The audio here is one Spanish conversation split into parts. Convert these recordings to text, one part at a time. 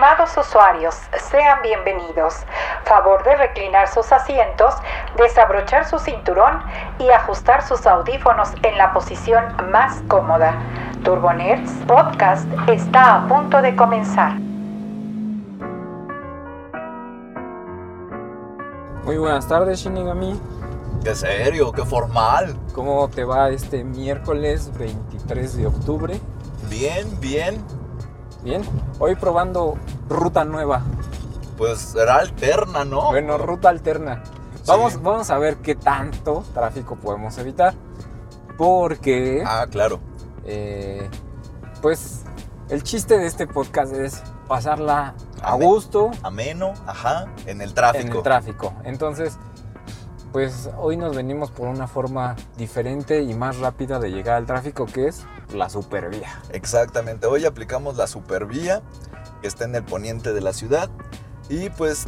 Estimados usuarios, sean bienvenidos. Favor de reclinar sus asientos, desabrochar su cinturón y ajustar sus audífonos en la posición más cómoda. Turbonerds Podcast está a punto de comenzar. Muy buenas tardes, Shinigami. Qué serio, qué formal. ¿Cómo te va este miércoles 23 de octubre? Bien, bien. Bien. Hoy probando ruta nueva. Pues será alterna, ¿no? Bueno, ruta alterna. Vamos, vamos a ver qué tanto tráfico podemos evitar. Porque, Ah, claro. eh, pues, el chiste de este podcast es pasarla a Amén. gusto Ameno, ajá, en el en tráfico. el tráfico. Entonces, pues hoy nos venimos por una forma diferente y más rápida de llegar al tráfico, que es la supervía. Exactamente. Hoy aplicamos la supervía que está en el poniente de la ciudad. Y pues,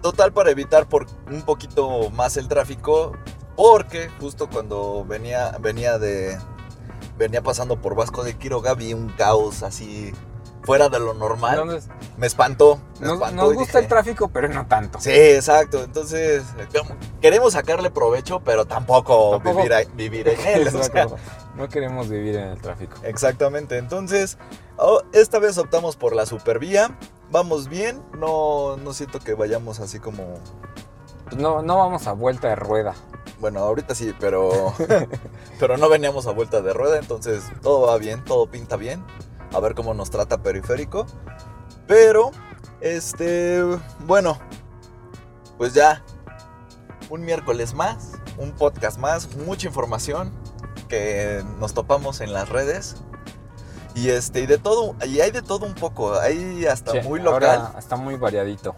total para evitar por un poquito más el tráfico. Porque justo cuando venía, venía de. Venía pasando por Vasco de Quiroga, vi un caos así fuera de lo normal. Entonces, me espantó. Me nos, espantó nos gusta el tráfico, pero no tanto. Sí, exacto. Entonces, queremos sacarle provecho, pero tampoco, Tampoco- Vivir, en él. o sea. No queremos vivir en el tráfico. exactamente. Entonces, oh, esta vez optamos por la supervía. Vamos bien. No, no siento que vayamos así como. Pues no, no vamos a vuelta de rueda. Bueno, ahorita sí, pero. pero no veníamos a vuelta de rueda. Entonces, todo va bien, todo pinta bien. A ver cómo nos trata periférico. Pero, este. Bueno, pues ya. Un miércoles más, un podcast más, mucha información que nos topamos en las redes. Y este, y de todo, y hay de todo un poco. Hay hasta Sí, muy ahora local. está muy variadito.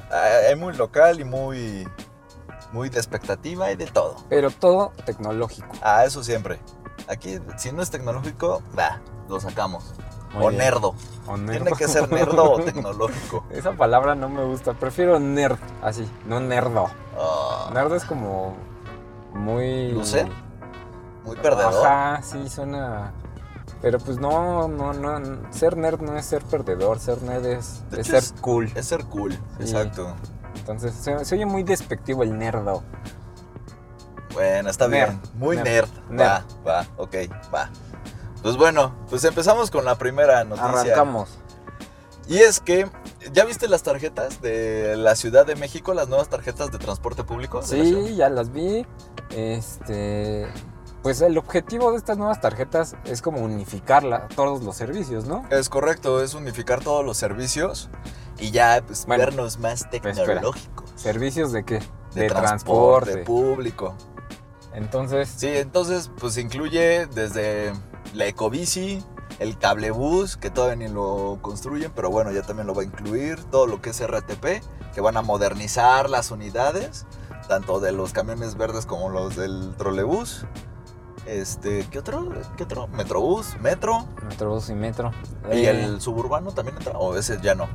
Hay muy local y muy. Muy de expectativa y de todo. Pero todo tecnológico. Ah, eso siempre. Aquí, si no es tecnológico, va, lo sacamos. Muy o bien. nerdo. O Tiene que ser nerdo o tecnológico. Esa palabra no me gusta. Prefiero nerd, así, no nerdo. Ah, Nerd es como muy. Sé. muy perdedor. Ajá, sí, suena. Pero pues no, no, no. Ser nerd no es ser perdedor. Ser nerd es, es ser es- cool. Es ser cool, Sí. exacto. Entonces, se, se oye muy despectivo el nerdo. Bueno, está Nerd, bien. Muy nerd, nerd. Va, va, ok, va. Pues bueno, pues empezamos con la primera noticia. Arrancamos. Y es que, ¿ya viste las tarjetas de la Ciudad de México, las nuevas tarjetas de transporte público? de la? Sí, ya las vi. Este. Pues el objetivo de estas nuevas tarjetas es como unificar todos los servicios, ¿no? Es correcto, es unificar todos los servicios y ya pues, Bueno, vernos más espera. tecnológicos. ¿Servicios de qué? De, transporte público. Entonces, Sí, entonces pues incluye desde la ecobici, el cablebús, que todavía ni lo construyen, pero bueno, ya también lo va a incluir, todo lo que es RTP, que van a modernizar las unidades, tanto de los camiones verdes como los del trolebús. Este, ¿qué otro? ¿Qué otro? Metrobús, metro. Metrobús y Metro. ¿Y Eh, el suburbano también entra? ¿O ese ya no?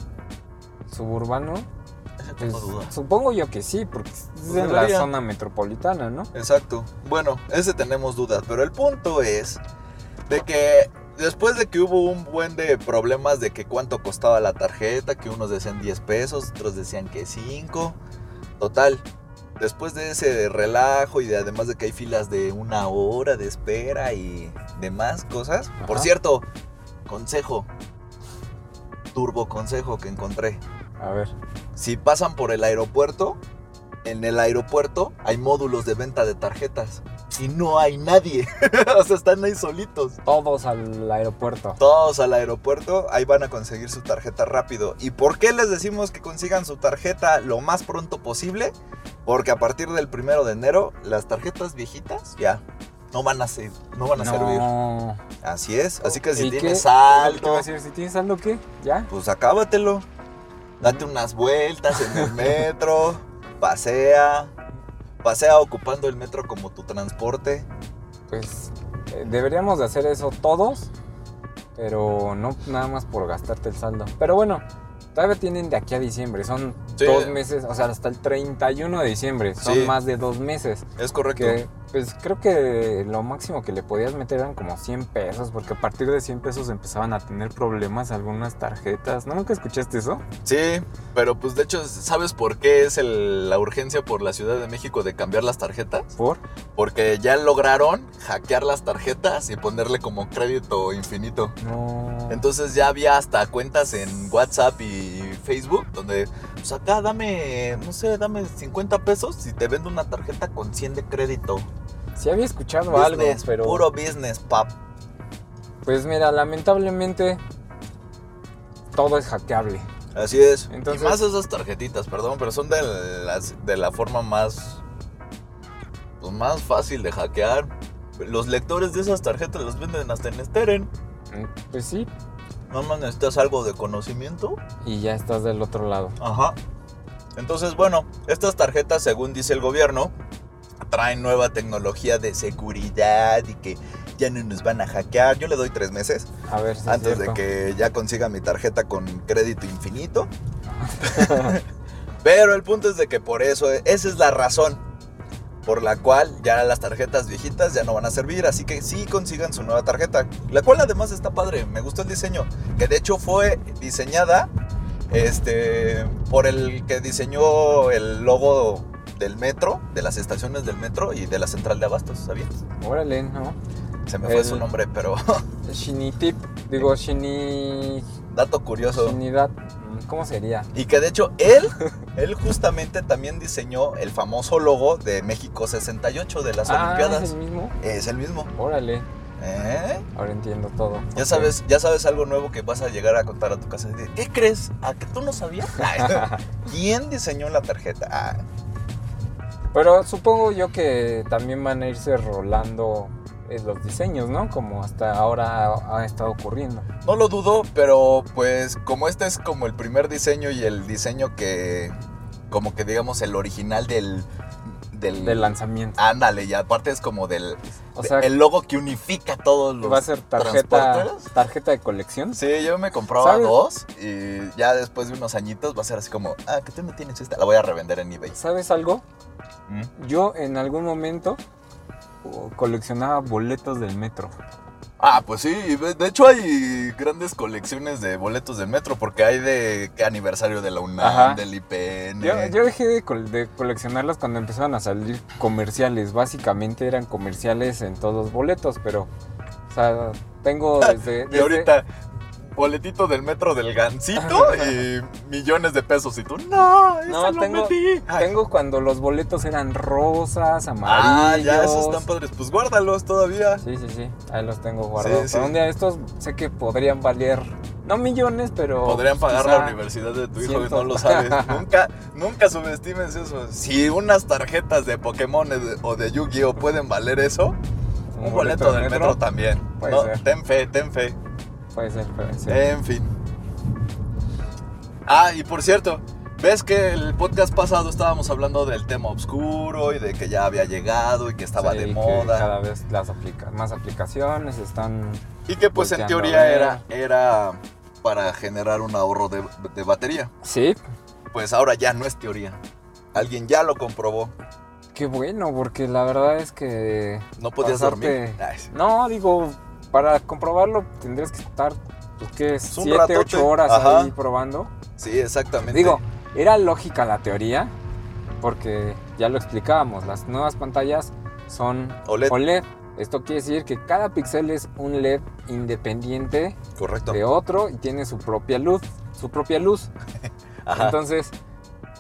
Suburbano. Ese pues, tengo dudas. supongo yo que sí, porque es Pues en la zona metropolitana, ¿no? Exacto. Bueno, ese tenemos dudas, pero el punto es de que después de que hubo un buen de problemas de que cuánto costaba la tarjeta, que unos decían 10 pesos, otros decían que 5, total. Después de ese relajo y de, además de que hay filas de una hora de espera y demás cosas. Por cierto, consejo, turbo consejo que encontré. A ver. Si pasan por el aeropuerto, en el aeropuerto hay módulos de venta de tarjetas y no hay nadie. o sea, están ahí solitos. Todos al aeropuerto. Todos al aeropuerto, ahí van a conseguir su tarjeta rápido. ¿Y por qué les decimos que consigan su tarjeta lo más pronto posible? Porque a partir del primero de enero, las tarjetas viejitas ya no van a, ser, no van a servir. Así es. Así que si ¿Y qué? tienes iba saldo, a decir, si tienes saldo, ¿qué? ¿Ya? pues acábatelo. Date unas vueltas en el metro, pasea, pasea ocupando el metro como tu transporte. Pues eh, deberíamos de hacer eso todos, pero no nada más por gastarte el saldo. Pero bueno, todavía tienen de aquí a diciembre, son Sí. dos meses, o sea, hasta el 31 de diciembre, son Sí. más de dos meses. Es correcto. Que Pues creo que lo máximo que le podías meter eran como 100 pesos, porque a partir de 100 pesos empezaban a tener problemas algunas tarjetas. ¿No nunca escuchaste eso? Sí, pero pues de hecho, ¿sabes por qué es el- la urgencia por la Ciudad de México de cambiar las tarjetas? ¿Por? Porque ya lograron hackear las tarjetas y ponerle como crédito infinito. No. Entonces ya había hasta cuentas en WhatsApp y Facebook donde, pues acá dame, no sé, dame 50 pesos y te vendo una tarjeta con 100 de crédito. Sí había escuchado algo, pero... Puro business, pap. Pues mira, lamentablemente todo es hackeable. Así es. Entonces- y más esas tarjetitas, perdón, pero son de, las, de la forma más, pues, más fácil de hackear. Los lectores de esas tarjetas los venden hasta en Steren. Mm, Pues sí, Nada más necesitas algo de conocimiento. y ya estás del otro lado. Ajá. Entonces, bueno, estas tarjetas, según dice el gobierno, traen nueva tecnología de seguridad y que ya no nos van a hackear. Yo le doy tres meses A ver si antes de que ya consiga mi tarjeta con crédito infinito. Pero el punto es de que por eso, esa es la razón por la cual ya las tarjetas viejitas ya no van a servir, así que sí consigan su nueva tarjeta, la cual además está padre, me gustó el diseño, que de hecho fue diseñada este por el que diseñó el logo del metro, de las estaciones del metro y de la central de abastos, ¿sabías? Órale, ¿no? Se me fue su nombre, pero Shinitip, digo, Shini... dato curioso. Shinidad, ¿cómo sería? Y que de hecho él, él justamente también diseñó el famoso logo de México 68 de las Ah, Olimpiadas. ¿es el mismo? Es el mismo. Órale, ¿Eh? ahora entiendo todo. Ya sabes, ya sabes algo nuevo que vas a llegar a contar a tu casa. ¿Qué crees? ¿A que tú no sabías? ¿Quién diseñó la tarjeta? Ah, Pero supongo yo que también van a irse rolando eh, los diseños, ¿no? Como hasta ahora ha, estado ocurriendo. no lo dudo, pero pues como este es como el primer diseño y el diseño que, como que digamos el original del... Del, Del lanzamiento. Ándale, y aparte es como del... O sea, el logo que unifica todos los va a ser tarjeta, tarjeta de colección. Sí, yo me compraba ¿Sabes? dos y ya después de unos añitos va a ser así como, ah, que tú no tienes esta, la voy a revender en eBay. ¿Sabes algo? ¿Mm? Yo en algún momento coleccionaba boletos del metro. Ah, pues sí, de hecho hay grandes colecciones de boletos de metro porque hay de ¿qué aniversario de la UNAM, Ajá. del IPN. Yo, yo dejé de, de coleccionarlos cuando empezaron a salir comerciales. Básicamente eran comerciales en todos los boletos, pero, o sea, tengo desde... y desde- ahorita boletito del metro del Gancito y millones de pesos y tú, no, eso No, lo tengo- metí. Tengo cuando los boletos eran rosas, Ah, amarillos. ya, esos están padres. Pues guárdalos todavía. Sí, sí, sí. Ahí los tengo guardados. Sí, sí. Pero un día estos sé que podrían valer, no millones, pero. Podrían pagar la universidad de tu hijo y cientos. no lo sabes. nunca, nunca subestimes eso. Si unas tarjetas de Pokémon o de- o de Yu-Gi-Oh pueden valer eso, un, boleto, del metro, también. Puede No, ser. ten fe, ten fe. Puede ser, puede ser. En fin. Ah, y por cierto, ves que el podcast pasado estábamos hablando del tema oscuro y de que ya había llegado y que estaba Sí, de que moda. Cada vez las aplica más aplicaciones están. Y que pues en volteando a teoría ver. era, era para generar un ahorro de, de batería. Sí, Pues ahora ya no es teoría. Alguien ya lo comprobó. qué bueno, porque la verdad es que. No podías Pasarte- dormir. Ay, sí. No, digo, para comprobarlo tendrías que estar, pues, ¿qué? Es un 7, ratote. 8 horas Ajá. ahí probando. Sí, exactamente. Digo, era lógica la teoría, porque ya lo explicábamos, las nuevas pantallas son OLED. OLED. Esto quiere decir que cada píxel es un LED independiente correcto. de otro y tiene su propia luz, su propia luz. Ajá. Entonces,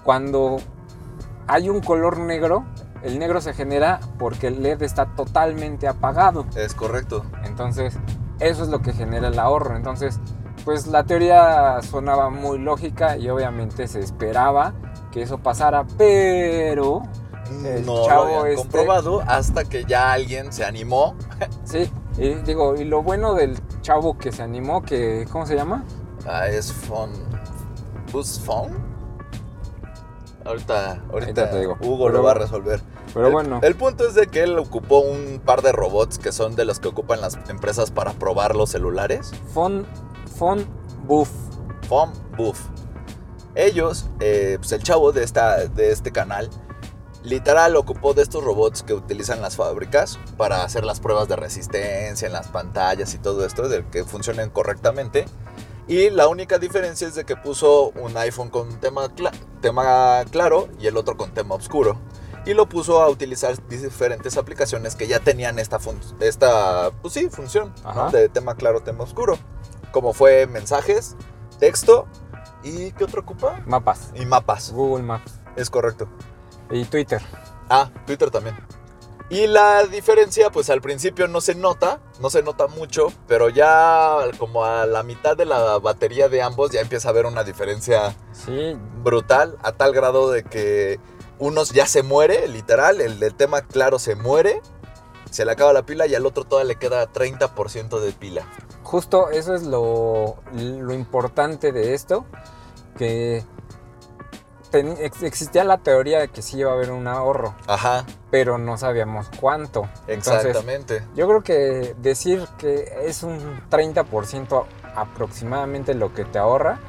cuando hay un color negro, el negro se genera porque el LED está totalmente apagado. es correcto. Entonces, eso es lo que genera el ahorro. Entonces, pues la teoría sonaba muy lógica y obviamente se esperaba que eso pasara, pero El no chavo lo habían este- comprobado hasta que ya alguien se animó. sí, y digo, y lo bueno del chavo que se animó, que ¿cómo se llama? Ah, es Phone. Bus Phone. Ahorita, ahorita Ahorita te digo. Hugo Pero lo va a resolver. Pero el, bueno, El punto es de que él ocupó un par de robots que son de los que ocupan las empresas para probar los celulares. Fon Fon Buff. Phone Buff. Ellos, eh, pues el chavo de, esta, de este canal, literal ocupó de estos robots que utilizan las fábricas para hacer las pruebas de resistencia en las pantallas y todo esto, de que funcionen correctamente. Y la única diferencia es de que puso un iPhone con tema, tema claro y el otro con tema oscuro. Y lo puso a utilizar diferentes aplicaciones que ya tenían esta, fun- esta pues sí, función de tema claro, tema oscuro. Como fue mensajes, texto y ¿qué otro ocupa? Mapas. Y mapas. Google Maps. Es correcto. Y Twitter. Ah, Twitter también. Y la diferencia, pues al principio no se nota, no se nota mucho, pero ya como a la mitad de la batería de ambos ya empieza a haber una diferencia Sí, brutal, a tal grado de que unos ya se muere, literal, el del tema claro se muere, se le acaba la pila y al otro todavía le queda 30% de pila. justo eso es lo, lo importante de esto, que ten- existía la teoría de que sí iba a haber un ahorro, Ajá, pero no sabíamos cuánto. Entonces, exactamente. yo creo que decir que es un 30% aproximadamente lo que te ahorra,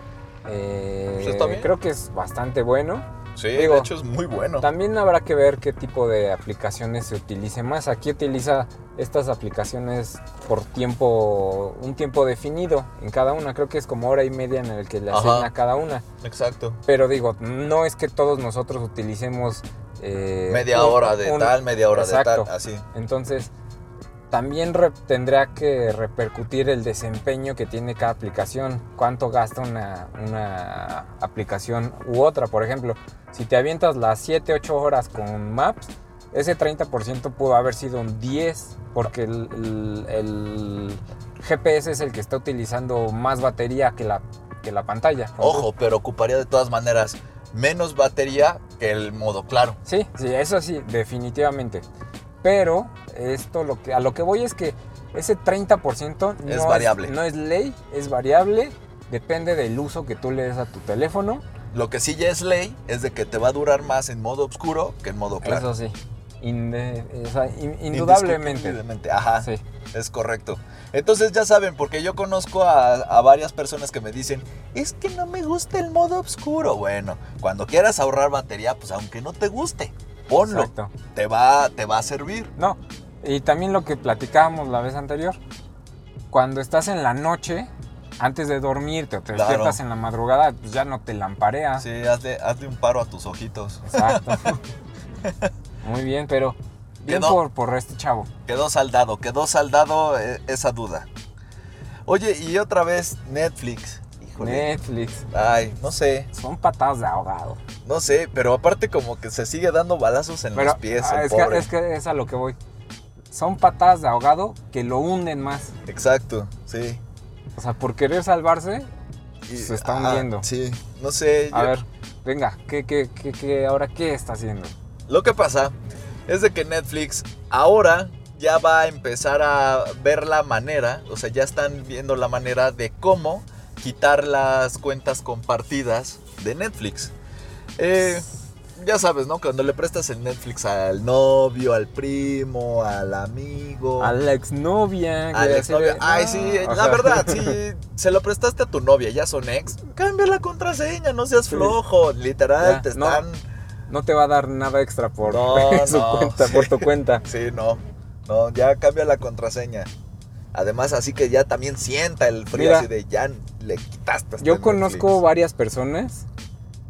eh, Pues creo que es bastante bueno. Sí, digo, de hecho es muy bueno. También habrá que ver qué tipo de aplicaciones se utilice más. Aquí utiliza estas aplicaciones por tiempo, un tiempo definido en cada una. Creo que es como hora y media en el que le asigna cada una. Exacto. Pero digo, no es que todos nosotros utilicemos... eh, Media un- hora de un- tal, media hora de tal, así. Entonces, también tendrá que repercutir el desempeño que tiene cada aplicación, cuánto gasta una, una aplicación u otra. Por ejemplo, si te avientas las 7, 8 horas con Maps, ese 30% pudo haber sido un 10, porque el, el- el GPS es el que está utilizando más batería que la, que la pantalla. Ojo, pero ocuparía de todas maneras menos batería que el modo claro. Sí, sí, eso sí, definitivamente. Pero esto lo que a lo que voy es que ese 30% no Es variable. no es ley, es variable, depende del uso que tú le des a tu teléfono. Lo que sí ya es ley es de que te va a durar más en modo oscuro que en modo claro. Eso sí. Inde- o sea, in- indudablemente. Ajá, Sí. es correcto. Entonces ya saben, porque yo conozco a, a varias personas que me dicen, es que no me gusta el modo oscuro. Bueno, cuando quieras ahorrar batería, pues aunque no te guste, ponlo. Exacto. Te va, te va a servir. No. Y también lo que platicábamos la vez anterior. Cuando estás en la noche, antes de dormirte o te Claro. despiertas en la madrugada, pues ya no te lamparea. Sí, hazle, hazle un paro a tus ojitos. Exacto. Muy bien, pero bien Quedó. por, por este chavo. Quedó saldado, quedó saldado eh, esa duda. Oye, y otra vez Netflix. Híjole. Netflix. Ay, no sé, Son patadas de ahogado. No sé, pero aparte como que se sigue dando balazos en Pero los pies. ah, el es, que, es que es a lo que voy. Son patadas de ahogado que lo hunden más. Exacto, sí. O sea, por querer salvarse, Y- Se está ah, hundiendo. Sí, no sé. a yo- ver, venga, ¿qué, qué, qué, qué- ahora qué está haciendo? Lo que pasa es de que Netflix ahora ya va a empezar a ver la manera, o sea, ya están viendo la manera de cómo quitar las cuentas compartidas de Netflix. Eh, ya sabes, ¿no? Cuando le prestas el Netflix al novio, al primo, al amigo. A la exnovia. a la exnovia. Ay, sí, la verdad, si se lo prestaste a tu novia, ya son ex, cambia la contraseña, no seas Sí. flojo, literal, Ya, te están... No te va a dar nada extra por No, su cuenta, sí. por tu cuenta. Sí, no. No, ya cambia la contraseña. Además, así que ya también sienta el frío Mira, así de ya le quitaste. Yo conozco varias personas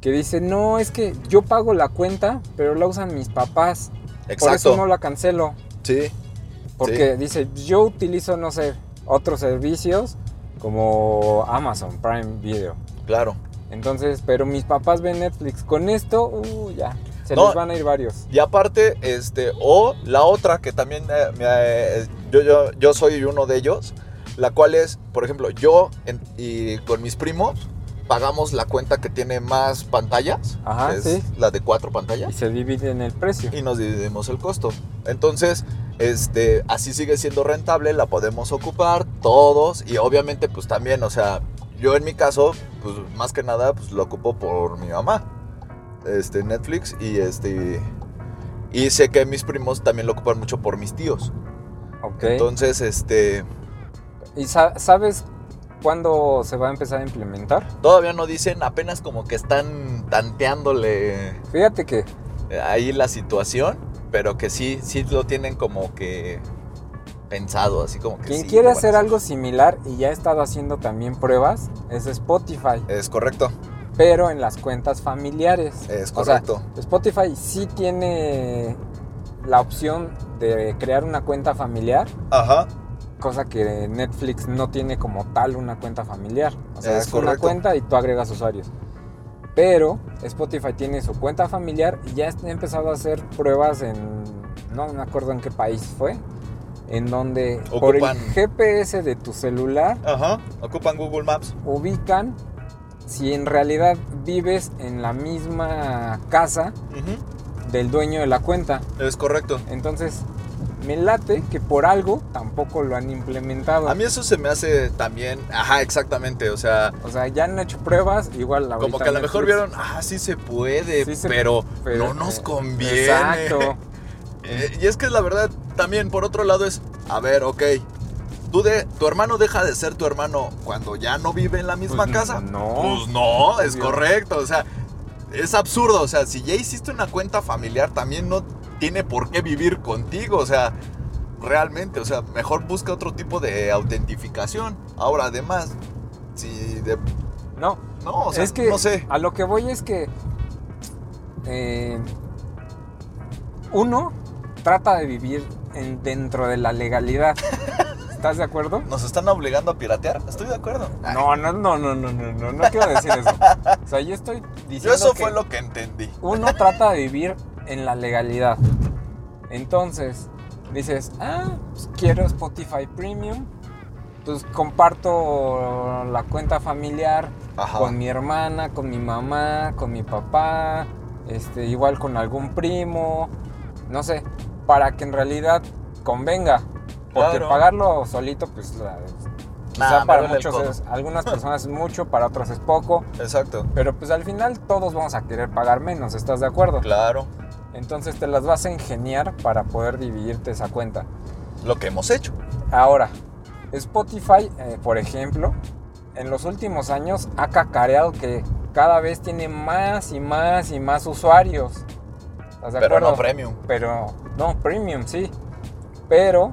que dicen, no, es que yo pago la cuenta, pero la usan mis papás. Por Exacto. eso no la cancelo. Sí, Porque dice, yo utilizo, no sé, otros servicios como Amazon Prime Video. claro. Entonces, pero mis papás ven Netflix. Con esto, uh, ya, se No. les van a ir varios. Y aparte, este, o la otra que también eh, me, eh, yo, yo, yo soy uno de ellos, la cual es, por ejemplo, yo en- y con mis primos pagamos la cuenta que tiene más pantallas, Ajá, que es sí. la de cuatro Y pantallas, se dividen el precio. y nos dividimos el costo. Entonces, este, así sigue siendo rentable, la podemos ocupar todos y obviamente pues también, o sea, yo en mi caso, pues más que nada, pues lo ocupo por mi mamá, este, Netflix y este, y sé que mis primos también lo ocupan mucho por mis tíos. Ok. Entonces, este, ¿Y sa- sabes cuándo se va a empezar a implementar? todavía no dicen, apenas como que están tanteándole Fíjate que eh, ahí la situación, pero que sí, sí lo tienen como que pensado, así como que Quien sí, quiere hacer algo similar y ya ha estado haciendo también pruebas es Spotify, Es correcto, pero en las cuentas familiares. es O sea, correcto. Spotify sí tiene la opción de crear una cuenta familiar, Ajá, cosa que Netflix no tiene como tal una cuenta familiar. O sea, Es es, una cuenta y tú agregas usuarios. Pero Spotify tiene su cuenta familiar y ya ha empezado a hacer pruebas en, no me acuerdo en qué país fue, en donde por el Ocupan- GPS de tu celular ajá, ocupan Google Maps. ubican si en realidad vives en la misma casa del dueño de la cuenta. Es correcto. Entonces, me late que por algo tampoco lo han implementado. A mí eso se me hace también, ajá, exactamente, o sea, O sea, ya han hecho pruebas, igual la como que a lo mejor vieron, ah, sí se puede, Sí se- pero, no nos conviene. Exacto. Eh, y es que la verdad, también por otro lado es, a ver, ok, tú de, tu hermano deja de ser tu hermano cuando ya no vive en la misma Pues, casa. no. Pues no, es correcto, o sea, es absurdo, o sea, si ya hiciste una cuenta familiar, también no tiene por qué vivir contigo, o sea, realmente, o sea, mejor busca otro tipo de autentificación. Ahora, además, si de... No, No, o sea, es que no sé. a lo que voy es que eh, uno trata de vivir en- dentro de la legalidad. ¿Estás de acuerdo? ¿Nos están obligando a piratear? Estoy de acuerdo. No, no, no, no, no, no, no, no quiero decir eso. O sea, yo estoy diciendo Yo eso que fue lo que entendí. uno trata de vivir en la legalidad. Entonces, dices, ah, pues quiero Spotify Premium. Pues comparto la cuenta familiar Ajá. con mi hermana, con mi mamá, con mi papá, este, igual con algún primo, no sé, para que en realidad convenga. Porque Claro. pagarlo solito, pues la- quizá Nah, para muchos es, algunas personas es mucho, para otras es poco, Exacto. pero pues al final todos vamos a querer pagar menos, ¿estás de acuerdo? Claro. Entonces te las vas a ingeniar para poder dividirte esa cuenta. Lo que hemos hecho. Ahora, Spotify, eh, por ejemplo, en los últimos años ha cacareado que cada vez tiene más y más y más usuarios. ¿Estás de Pero acuerdo? no premium. Pero, no, premium, sí. Pero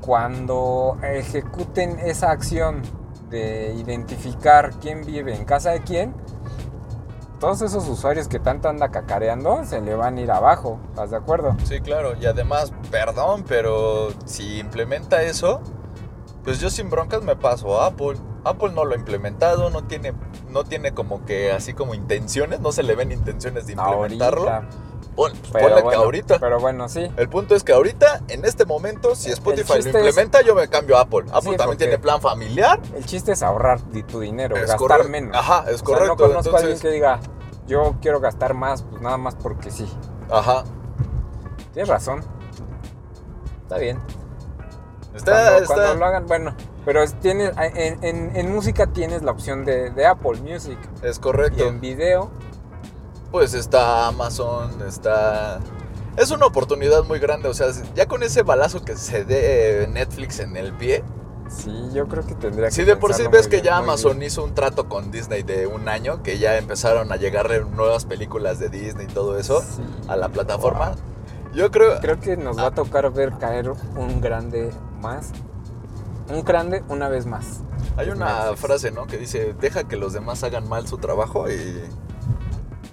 cuando ejecuten esa acción de identificar quién vive en casa de quién, todos esos usuarios que tanto anda cacareando se le van a ir abajo. ¿Estás de acuerdo? Sí, claro. Y además, perdón, pero si implementa eso, pues yo sin broncas me paso a Apple. Apple no lo ha implementado, no tiene, no tiene como que así como intenciones, no se le ven intenciones de implementarlo. Ahorita. Pon- Pero ponle bueno, que ahorita. Pero bueno, sí. El punto es que ahorita, en este momento, si Spotify lo es- implementa, yo me cambio a Apple. Apple Sí, también tiene plan familiar. El chiste es ahorrar tu dinero, gastar correcto. menos. Ajá, es O sea, correcto. no conozco a alguien que diga, yo quiero gastar más, pues nada más porque sí. Ajá. Tienes razón. Está bien. Está, cuando, está- cuando lo hagan, bueno. Pero es- tienes, en, en- en música tienes la opción de, de Apple Music. es Y correcto. en video, Pues está Amazon, está... Es una oportunidad muy grande, o sea, ya con ese balazo que se dé Netflix en el pie, sí, yo creo que tendría que si de por sí ves que bien, ya Amazon bien. hizo un trato con Disney de un año, que ya empezaron a llegarle nuevas películas de Disney y todo eso Sí. a la plataforma, Wow. yo creo... Creo que nos va a tocar ver caer un grande más. Un grande una vez más. Hay una Netflix. frase, ¿no? Que dice, deja que los demás hagan mal su trabajo y,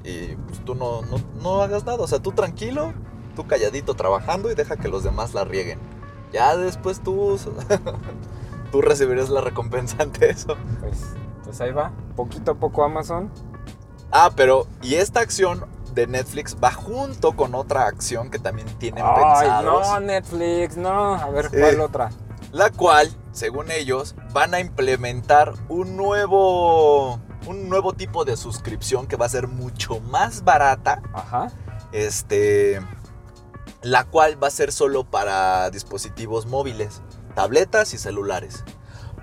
y pues, tú no, no, no hagas nada. O sea, tú tranquilo, tú calladito trabajando y deja que los demás la rieguen. Ya después tú, tú recibirás la recompensa ante eso. Pues, pues ahí va. Poquito a poco Amazon. Ah, pero, y esta acción de Netflix va junto con otra acción que también tienen Ay, pensados. no, Netflix, no. A ver. ¿cuál otra? la cual, según ellos, van a implementar un nuevo un nuevo tipo de suscripción que va a ser mucho más barata, Ajá. este la cual va a ser solo para dispositivos móviles, tabletas y celulares.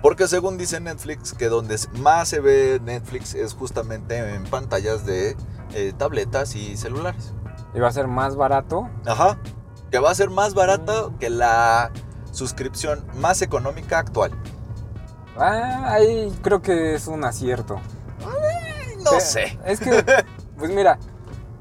Porque según dice Netflix, que donde más se ve Netflix es justamente en pantallas de eh, tabletas y celulares. Y va a ser más barato. Ajá. Que va a ser más barato Mm. que la suscripción más económica actual. Ah, ahí creo que es un acierto. No sé. Es que, pues mira,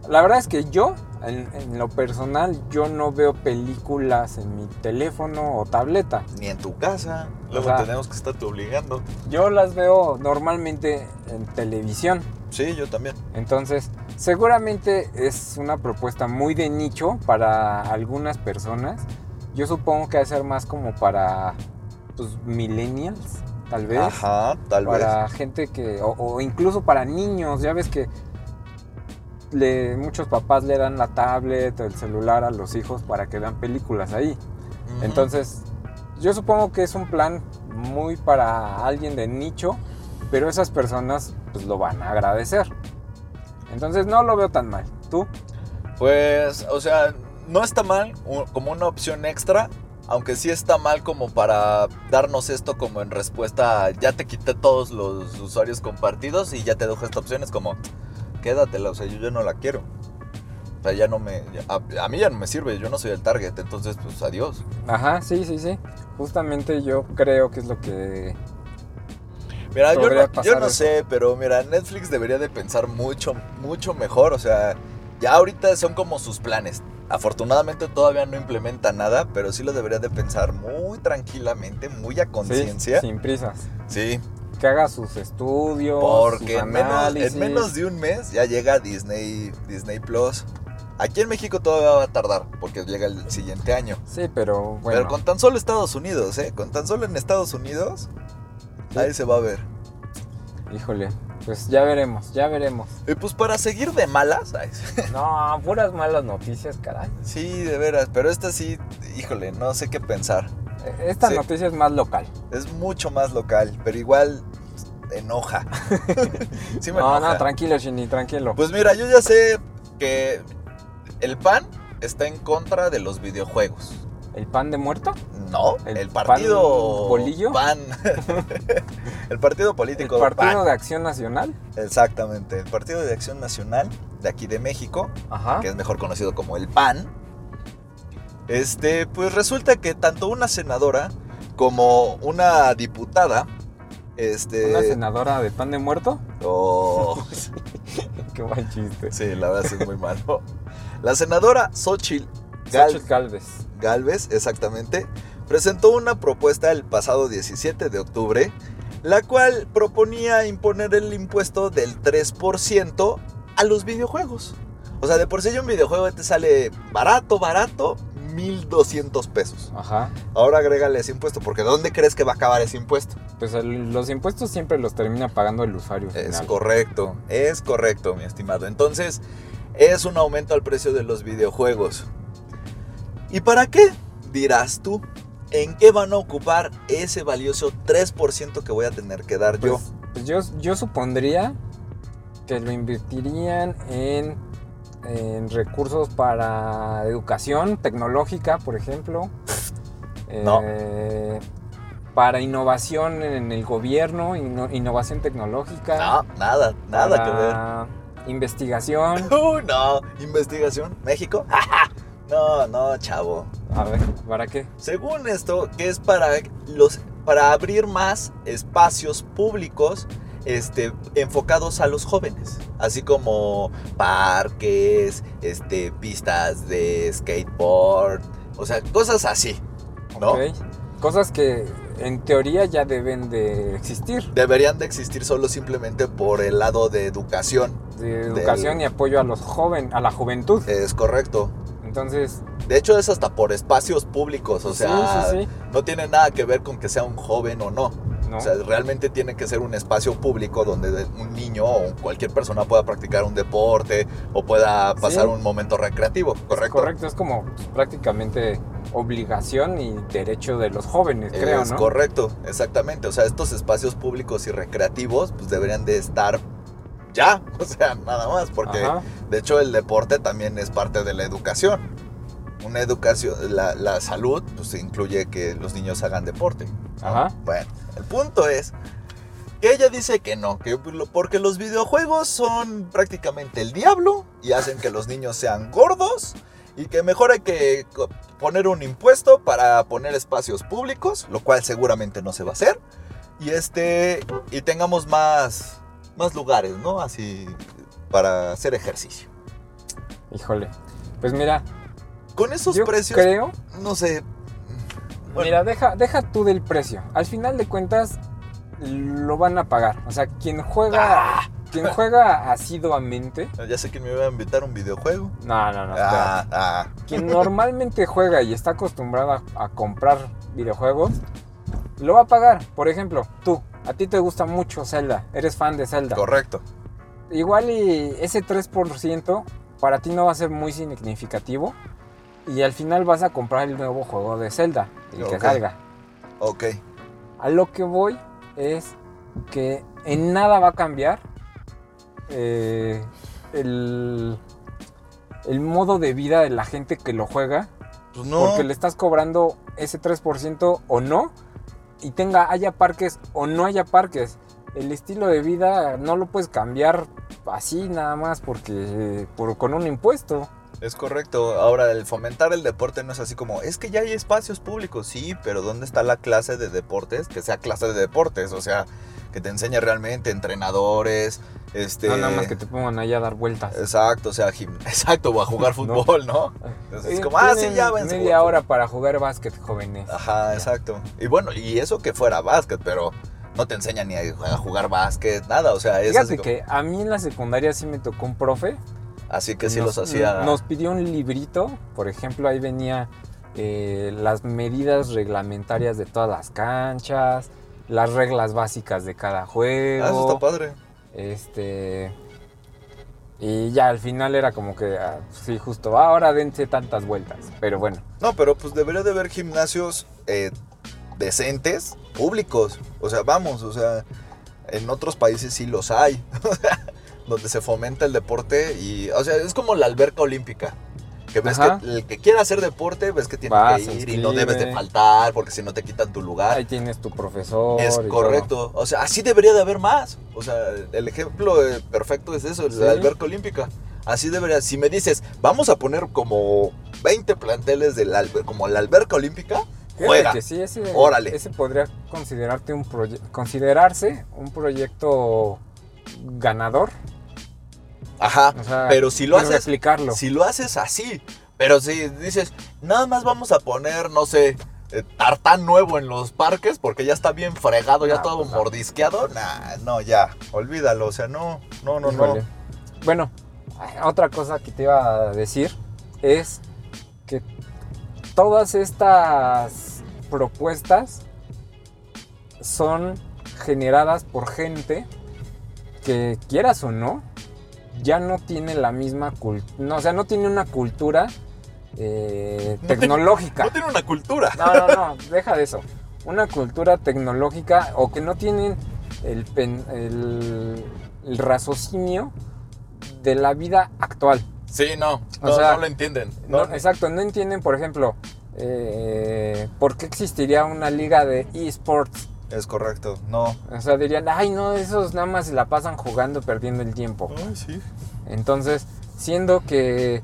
La verdad es que yo, en, en lo personal, yo no veo películas en mi teléfono o tableta. Ni en tu casa. Luego O sea- tenemos que estarte obligando. Yo las veo normalmente en televisión. Sí, yo también. Entonces, seguramente es una propuesta muy de nicho para algunas personas. Yo supongo que va a ser más como para pues, millennials, tal vez. Ajá, tal vez. para gente que, o, o incluso para niños, ya ves que le, muchos papás le dan la tablet o el celular a los hijos para que vean películas ahí. Entonces, yo supongo que es un plan muy para alguien de nicho, pero esas personas pues lo van a agradecer. Entonces no lo veo tan mal. ¿Tú? Pues, o sea, no está mal como una opción extra, aunque sí está mal como para darnos esto como en respuesta a, ya te quité todos los usuarios compartidos y ya te dejo esta opción, es como, quédatela, o sea, yo ya no la quiero. O sea, ya no me, a, a mí ya no me sirve, yo no soy el target, entonces pues adiós. Ajá, sí, sí, sí. Justamente yo creo que es lo que... Mira, yo no, yo no sé, pero mira, Netflix debería de pensar mucho, mucho mejor. O sea, ya ahorita son como sus planes. Afortunadamente todavía no implementa nada, pero sí lo debería de pensar muy tranquilamente, muy a Sí, conciencia. Sí, sin prisas. Que haga sus estudios. porque sus en menos, en menos de un mes ya llega Disney, Disney Plus. Aquí en México todavía va a tardar, porque llega el siguiente año. Sí, pero bueno. Pero con tan solo Estados Unidos, ¿eh? Con tan solo en Estados Unidos, Sí. ahí se va a ver. Híjole, pues ya veremos, ya veremos. Y pues para seguir de malas, No, puras malas noticias, caray. Sí, de veras, pero esta sí, híjole, no sé qué pensar. Esta Sí. noticia es más local. Es mucho más local, pero igual enoja. sí me No, enoja. no, tranquilo, Shinny, tranquilo. Pues mira, yo ya sé que el PAN está en contra de los videojuegos. ¿El pan de muerto? No, ¿El el, partido PAN bolillo? PAN. el partido político ¿El Partido PAN. de Acción Nacional? Exactamente, el Partido de Acción Nacional de aquí de México, Ajá. que es mejor conocido como el PAN. Este, pues resulta que tanto una senadora como una diputada, este, ¿Una senadora de pan de muerto? oh, Qué buen chiste. sí, la verdad es muy malo. La senadora Xochitl Xochitl Galvez. Galvez, exactamente, presentó una propuesta el pasado 17 de octubre, la cual proponía imponer el impuesto del 3% a los videojuegos. O sea, de por sí un videojuego te sale barato, barato, 1200 pesos. Ajá. Ahora agrégale ese impuesto, porque ¿dónde crees que va a acabar ese impuesto? Pues el- los impuestos siempre los termina pagando el usuario Es correcto, es correcto, mi estimado. Entonces, es un aumento al precio de los videojuegos. ¿Y para qué? Dirás tú. ¿En qué van a ocupar ese valioso 3% que voy a tener que dar yo? Pues, pues yo, yo supondría que lo invertirían en, en recursos para educación tecnológica, por ejemplo. No. Eh, para innovación en el gobierno, inno- innovación tecnológica. No, nada, nada que ver. Investigación. Uy, no, investigación, México. no, no, chavo. A ver, ¿para qué? Según esto, que es para los para abrir más espacios públicos este, enfocados a los jóvenes, así como parques, este, pistas de skateboard, o sea, cosas así, ¿no? Ok. Cosas que en teoría ya deben de existir. Deberían de existir solo simplemente por el lado de educación, De educación y apoyo a los joven, a la juventud. es correcto. Entonces, De hecho, es hasta por espacios públicos, o sea, sí, sí. no tiene nada que ver con que sea un joven o no. ¿no? O sea, realmente tiene que ser un espacio público donde un niño o cualquier persona pueda practicar un deporte o pueda pasar un momento recreativo, ¿correcto? Correcto, es como pues, prácticamente obligación y derecho de los jóvenes, creo, es ¿no? correcto, exactamente. O sea, estos espacios públicos y recreativos pues deberían de estar ya, o sea, nada más, porque Ajá. de hecho el deporte también es parte de la educación. Una educación, la, la salud, pues incluye que los niños hagan deporte. ¿no? Ajá. Bueno, el punto es que ella dice que no, que porque los videojuegos son prácticamente el diablo y hacen que los niños sean gordos y que mejor hay que poner un impuesto para poner espacios públicos, lo cual seguramente no se va a hacer, y este y tengamos más más lugares, ¿no? Así para hacer ejercicio. Híjole. Pues mira, Con esos yo precios, creo no sé. Bueno. Mira, deja, deja tú del precio. Al final de cuentas, lo van a pagar. O sea, quien juega, Ah. quien juega asiduamente. Ya sé que me iba a invitar a un videojuego. No, no, no. Ah, ah. Quien normalmente juega y está acostumbrado a, a comprar videojuegos, lo va a pagar. Por ejemplo, tú, a ti te gusta mucho Zelda, eres fan de Zelda. Correcto. Igual y ese 3% para ti no va a ser muy significativo. Y al final vas a comprar el nuevo juego de Zelda, el que salga. Ok. A lo que voy es que en nada va a cambiar eh, el, el modo de vida de la gente que lo juega, Pues no. porque le estás cobrando ese 3% o no, y tenga, haya parques o no haya parques. El estilo de vida no lo puedes cambiar así nada más porque por, con un impuesto. Es correcto. Ahora, el fomentar el deporte no es así como, es que ya hay espacios públicos, sí, pero ¿dónde está la clase de deportes? Que sea clase de deportes, o sea, que te enseñe realmente entrenadores, este... No nada más que te pongan ahí a dar vueltas. Exacto, o sea, gim- exacto, o a jugar fútbol, ¿no? Entonces, es Eh, como, ah, sí, ya a Media hora para jugar básquet, jóvenes. Ajá, Ya. exacto. Y bueno, y eso que fuera básquet, pero no te enseñan ni a jugar básquet, nada, o sea, es Fíjate como- que a mí en la secundaria sí me tocó un profe. Así que sí nos, los hacía... Nos pidió un librito, por ejemplo, ahí venía eh, las medidas reglamentarias de todas las canchas, las reglas básicas de cada juego. Ah, eso está padre. Este. Y ya al final era como que, ah, sí, justo, ahora dense tantas vueltas. Pero bueno, No, pero pues debería de haber gimnasios eh, decentes, públicos. O sea, vamos, o sea, en otros países sí los hay. donde se fomenta el deporte y, o sea, es como la alberca olímpica. Que ves Ajá. que el que quiera hacer deporte, ves que tiene que ir y no debes de faltar porque si no te quitan tu lugar. ahí tienes tu profesor. Es todo. correcto. O sea, así debería de haber más. O sea, el ejemplo eh, perfecto es eso, Sí. la alberca olímpica. Así debería. Si me dices, vamos a poner como 20 planteles de la, alber- como la alberca olímpica, juega. que sí, ese, Órale. ese podría considerarte un considerarse un proyecto ganador. Ajá. O sea, pero si lo haces, replicarlo. si lo haces así, pero si dices, nada más vamos a poner, no sé, eh, tartán nuevo en los parques porque ya está bien fregado, ya No, todo pues mordisqueado, nah, no, ya, olvídalo, o sea, no, no, no, Híjole. no. Bueno, otra cosa que te iba a decir es que todas estas propuestas son generadas por gente que quieras o no, ya no tiene la misma cultura, no, o sea, no tiene una cultura eh, No tiene- tecnológica. No tiene una cultura. No, no, no, deja de eso. Una cultura tecnológica o que no tienen el, pen- el, el raciocinio de la vida actual. Sí, no, O no, sea, no lo entienden. No, No, exacto, no entienden, por ejemplo, eh, por qué existiría una liga de esports. Es correcto, no. O sea, dirían, ay, no, esos nada más se la pasan jugando, perdiendo el tiempo. Ay, sí. Entonces, siendo que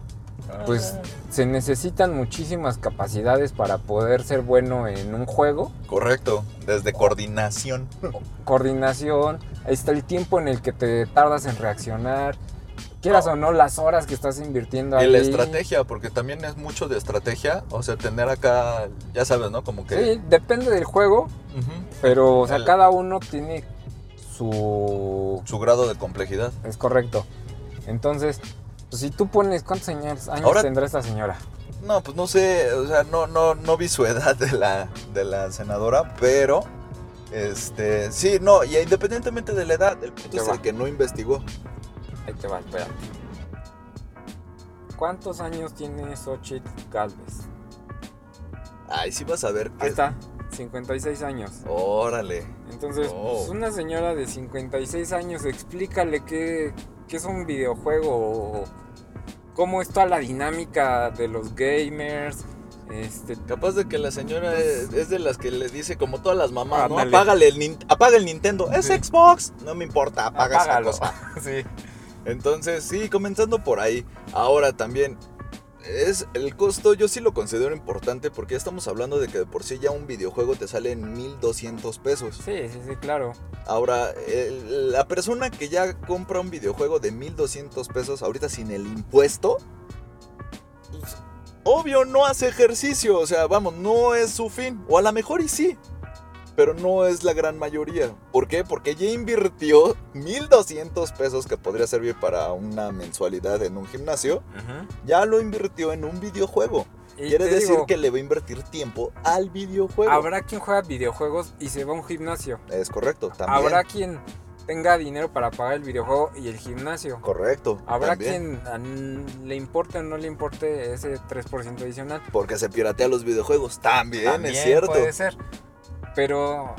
pues se necesitan muchísimas capacidades para poder ser bueno en un juego, Correcto, desde coordinación. coordinación, ahí está el tiempo en el que te tardas en reaccionar, quieras o no las horas que estás invirtiendo Y ahí. la estrategia, porque también es mucho de estrategia, o sea, tener acá, ya sabes, ¿no? Como que... Sí, depende del juego, pero o sea, El- cada uno tiene su Su grado de complejidad. es correcto. Entonces, pues si tú pones cuántos años, años Ahora- tendrá esta señora? No, pues no sé, o sea, no, no, no vi su edad de la, de la senadora, pero... Este, sí, no, y independientemente de la edad, el punto es el que no investigó. Ahí te va, espérate. ¿Cuántos años tiene Xochitl Galvez? Ay, sí vas a ver que... Ahí está, 56 años. Órale. Entonces, Oh. pues, una señora de 56 años, explícale qué, qué es un videojuego o cómo está la dinámica de los gamers. Este, Capaz de que la señora es, es de las que le dice como todas las mamás, ¿no? Apágale el, apaga el Nintendo. Es. Xbox. No me importa, apaga esa cosa. sí. Entonces, sí, comenzando por ahí. Ahora también, es el costo, yo sí lo considero importante porque ya estamos hablando de que de por sí ya un videojuego te sale en 1200 pesos. Sí, sí, sí, claro. Ahora, el- la persona que ya compra un videojuego de 1200 pesos, ahorita sin el impuesto, pues, obvio no hace ejercicio, o sea, vamos, no es su fin, o a lo mejor y sí, pero no es la gran mayoría. ¿Por qué? Porque ya invirtió 1200 pesos que podría servir para una mensualidad en un gimnasio, ya lo invirtió en un videojuego. Y Quiere decir digo, que le va a invertir tiempo al videojuego. Habrá quien juega videojuegos y se va a un gimnasio. Es correcto, también. Habrá quien tenga dinero para pagar el videojuego y el gimnasio. Correcto. Habrá también. quien le importe o no le importe ese 3% adicional. Porque se piratea los videojuegos. También, También es cierto. puede ser. Pero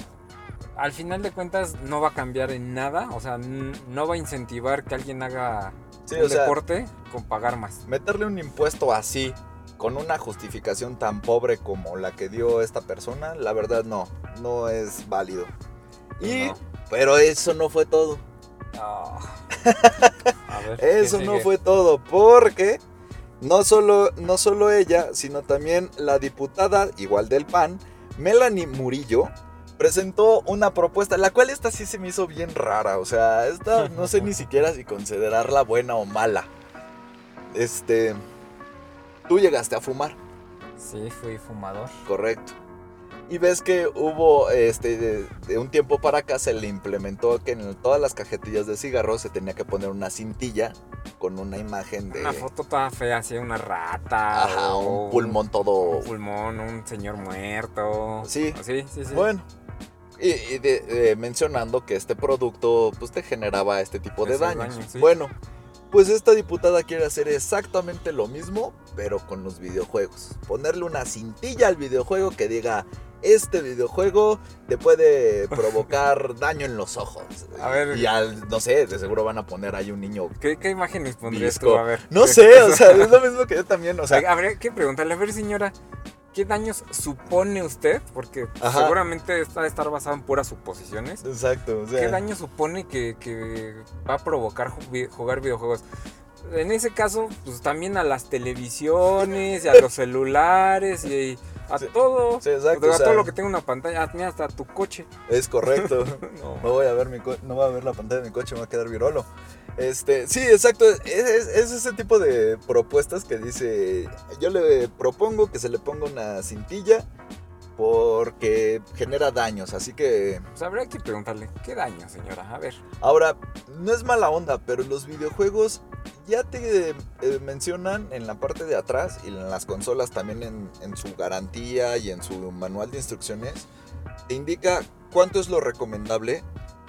al final de cuentas no va a cambiar en nada. O sea, no va a incentivar que alguien haga Sí, un o sea, deporte con pagar más. meterle un impuesto así, con una justificación tan pobre como la que dio esta persona, la verdad no, no es válido. Y, No. pero eso no fue todo. Ah. A ver, ¿qué Eso no fue todo, porque no solo, no solo ella, sino también la diputada, igual del PAN, Melanie Murillo, presentó una propuesta, la cual esta sí se me hizo bien rara, o sea, esta no sé ni siquiera si considerarla buena o mala. Este, tú llegaste a fumar, Sí, fui fumador. correcto. Y ves que hubo, este, de, de un tiempo para acá se le implementó que en todas las cajetillas de cigarros se tenía que poner una cintilla con una imagen de Una foto toda fea, así una rata. ajá, o un pulmón todo. Un pulmón, un señor muerto. Sí. Sí, sí, sí. Bueno. Y, y de- mencionando que este producto pues te generaba este tipo de daños. daño, sí. Bueno, pues esta diputada quiere hacer exactamente lo mismo, pero con los videojuegos. Ponerle una cintilla al videojuego que diga, este videojuego te puede provocar daño en los ojos. A ver. Y al, no sé, de seguro van a poner ahí un niño. ¿Qué, qué imágenes pondrías tú? A ver. No sé, o sea, es lo mismo que yo también, o sea, Habría que preguntarle, a ver, señora, ¿qué daños supone usted? Porque Ajá. seguramente está de estar basado en puras suposiciones. exacto, o sea, ¿Qué daño supone que, que va a provocar jugar videojuegos? En ese caso, pues también a las televisiones y a los celulares y a Sí. todo. Sí, exacto, a o sea- todo lo que tenga una pantalla, ah, hasta tu coche. es correcto. No. No voy a ver mi co- no voy a ver la pantalla de mi coche, me va a quedar virolo. Este, sí, exacto. Es, es- es ese tipo de propuestas que dice. Yo le propongo que se le ponga una cintilla porque genera daños. Así que. Pues habría que preguntarle, ¿qué daño, señora? A ver. Ahora, no es mala onda, pero los videojuegos ya te eh, mencionan en la parte de atrás y en las consolas también en, en su garantía y en su manual de instrucciones. Te indica cuánto es lo recomendable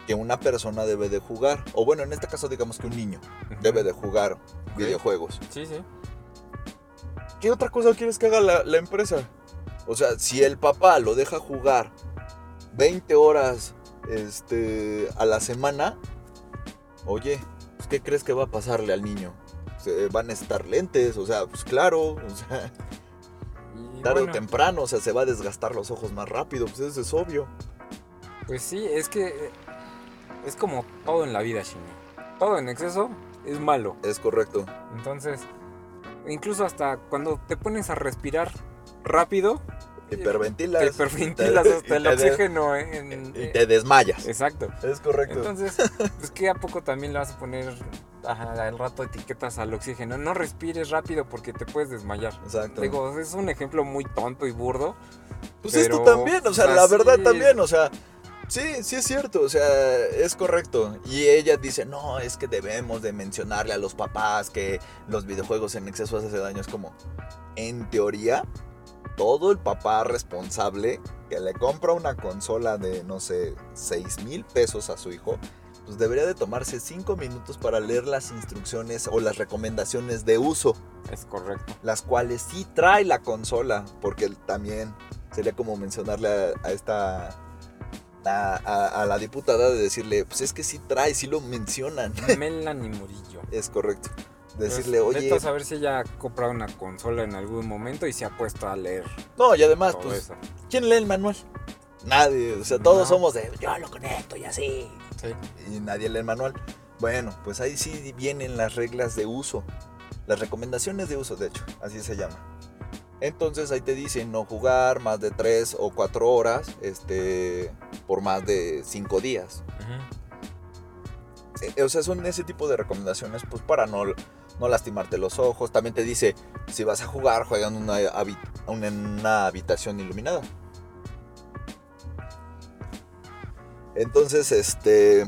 que una persona debe de jugar. O bueno, en este caso digamos que un niño debe de jugar videojuegos. Sí, sí. ¿Qué otra cosa quieres que haga la, la empresa? O sea, si el papá lo deja jugar 20 horas este, a la semana, oye, pues, ¿qué crees que va a pasarle al niño? Se van a estar lentes, o sea, pues claro, o sea, tarde bueno, o temprano, o sea, se va a desgastar los ojos más rápido, pues eso es obvio. Pues sí, es que eh, es como todo en la vida, Shini. Todo en exceso es malo. Es correcto. Entonces, incluso hasta cuando te pones a respirar rápido, Hiperventilas. te hiperventilas hasta el oxígeno en... Y te desmayas. Exacto. Es correcto. Entonces, pues que a poco también le vas a poner al rato etiquetas al oxígeno. No respires rápido porque te puedes desmayar. Exacto. Digo, es un ejemplo muy tonto y burdo. Pues Pero, esto también, o sea, la verdad también, o sea, sí, sí es cierto, o sea, es correcto. Y ella dice, no, es que debemos de mencionarle a los papás que los videojuegos en exceso hacen daño. Es como, en teoría, todo el papá responsable que le compra una consola de, no sé, 6 mil pesos a su hijo, pues debería de tomarse 5 minutos para leer las instrucciones o las recomendaciones de uso Es correcto. las cuales sí trae la consola, porque también sería como mencionarle a, a esta a, a- a la diputada de decirle, pues es que sí trae, sí lo mencionan. Melanie Murillo. Es correcto. Decirle, Pues, oye, a saber si ella ha comprado una consola en algún momento y se ha puesto a leer no, y además, pues, eso. ¿quién lee el manual? Nadie, o sea, todos No. somos de, yo lo conecto y así. Sí. Y nadie lee el manual. Bueno, pues ahí sí vienen las reglas de uso. Las recomendaciones de uso, de hecho, así se llama. Entonces ahí te dicen no jugar más de 3 o 4 horas este, por más de 5 días. Eh, O sea, son ese tipo de recomendaciones pues para no, no lastimarte los ojos. También te dice, si vas a jugar, juega en una, una habitación iluminada. Entonces, este...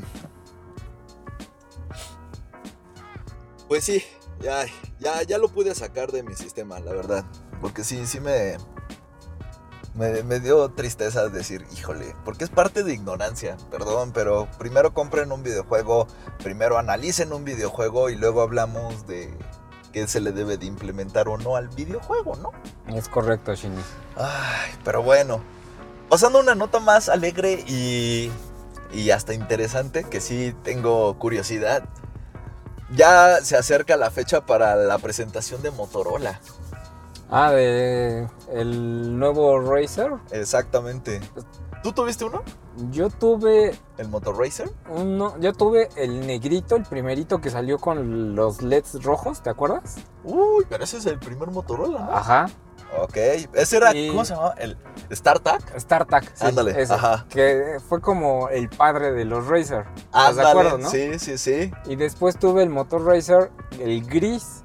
Pues sí, ya, ya, ya lo pude sacar de mi sistema, la verdad. Porque sí, sí me, me, me dio tristeza decir, híjole, porque es parte de ignorancia, perdón, pero primero compren un videojuego, primero analicen un videojuego y luego hablamos de qué se le debe de implementar o no al videojuego, ¿no? Es correcto, Shinny. Ay, pero bueno, pasando a una nota más alegre y, y hasta interesante, que sí tengo curiosidad. Ya se acerca la fecha para la presentación de Motorola. Ah, de el nuevo Razer. Exactamente. ¿Tú tuviste uno? Yo tuve ¿El Motor Racer? uno, yo tuve el negrito, el primerito que salió con los LEDs rojos, ¿te acuerdas? Uy, pero ese es el primer Motorola, ¿no? Ajá. Ok, ese era, Y- ¿cómo se llamaba? El StarTAC. StarTAC. sí, Ándale, ese, ajá. Que fue como el padre de los Razer. ¿Estás de acuerdo, no? Sí, sí, sí. Y después tuve el Motor Racer, el gris,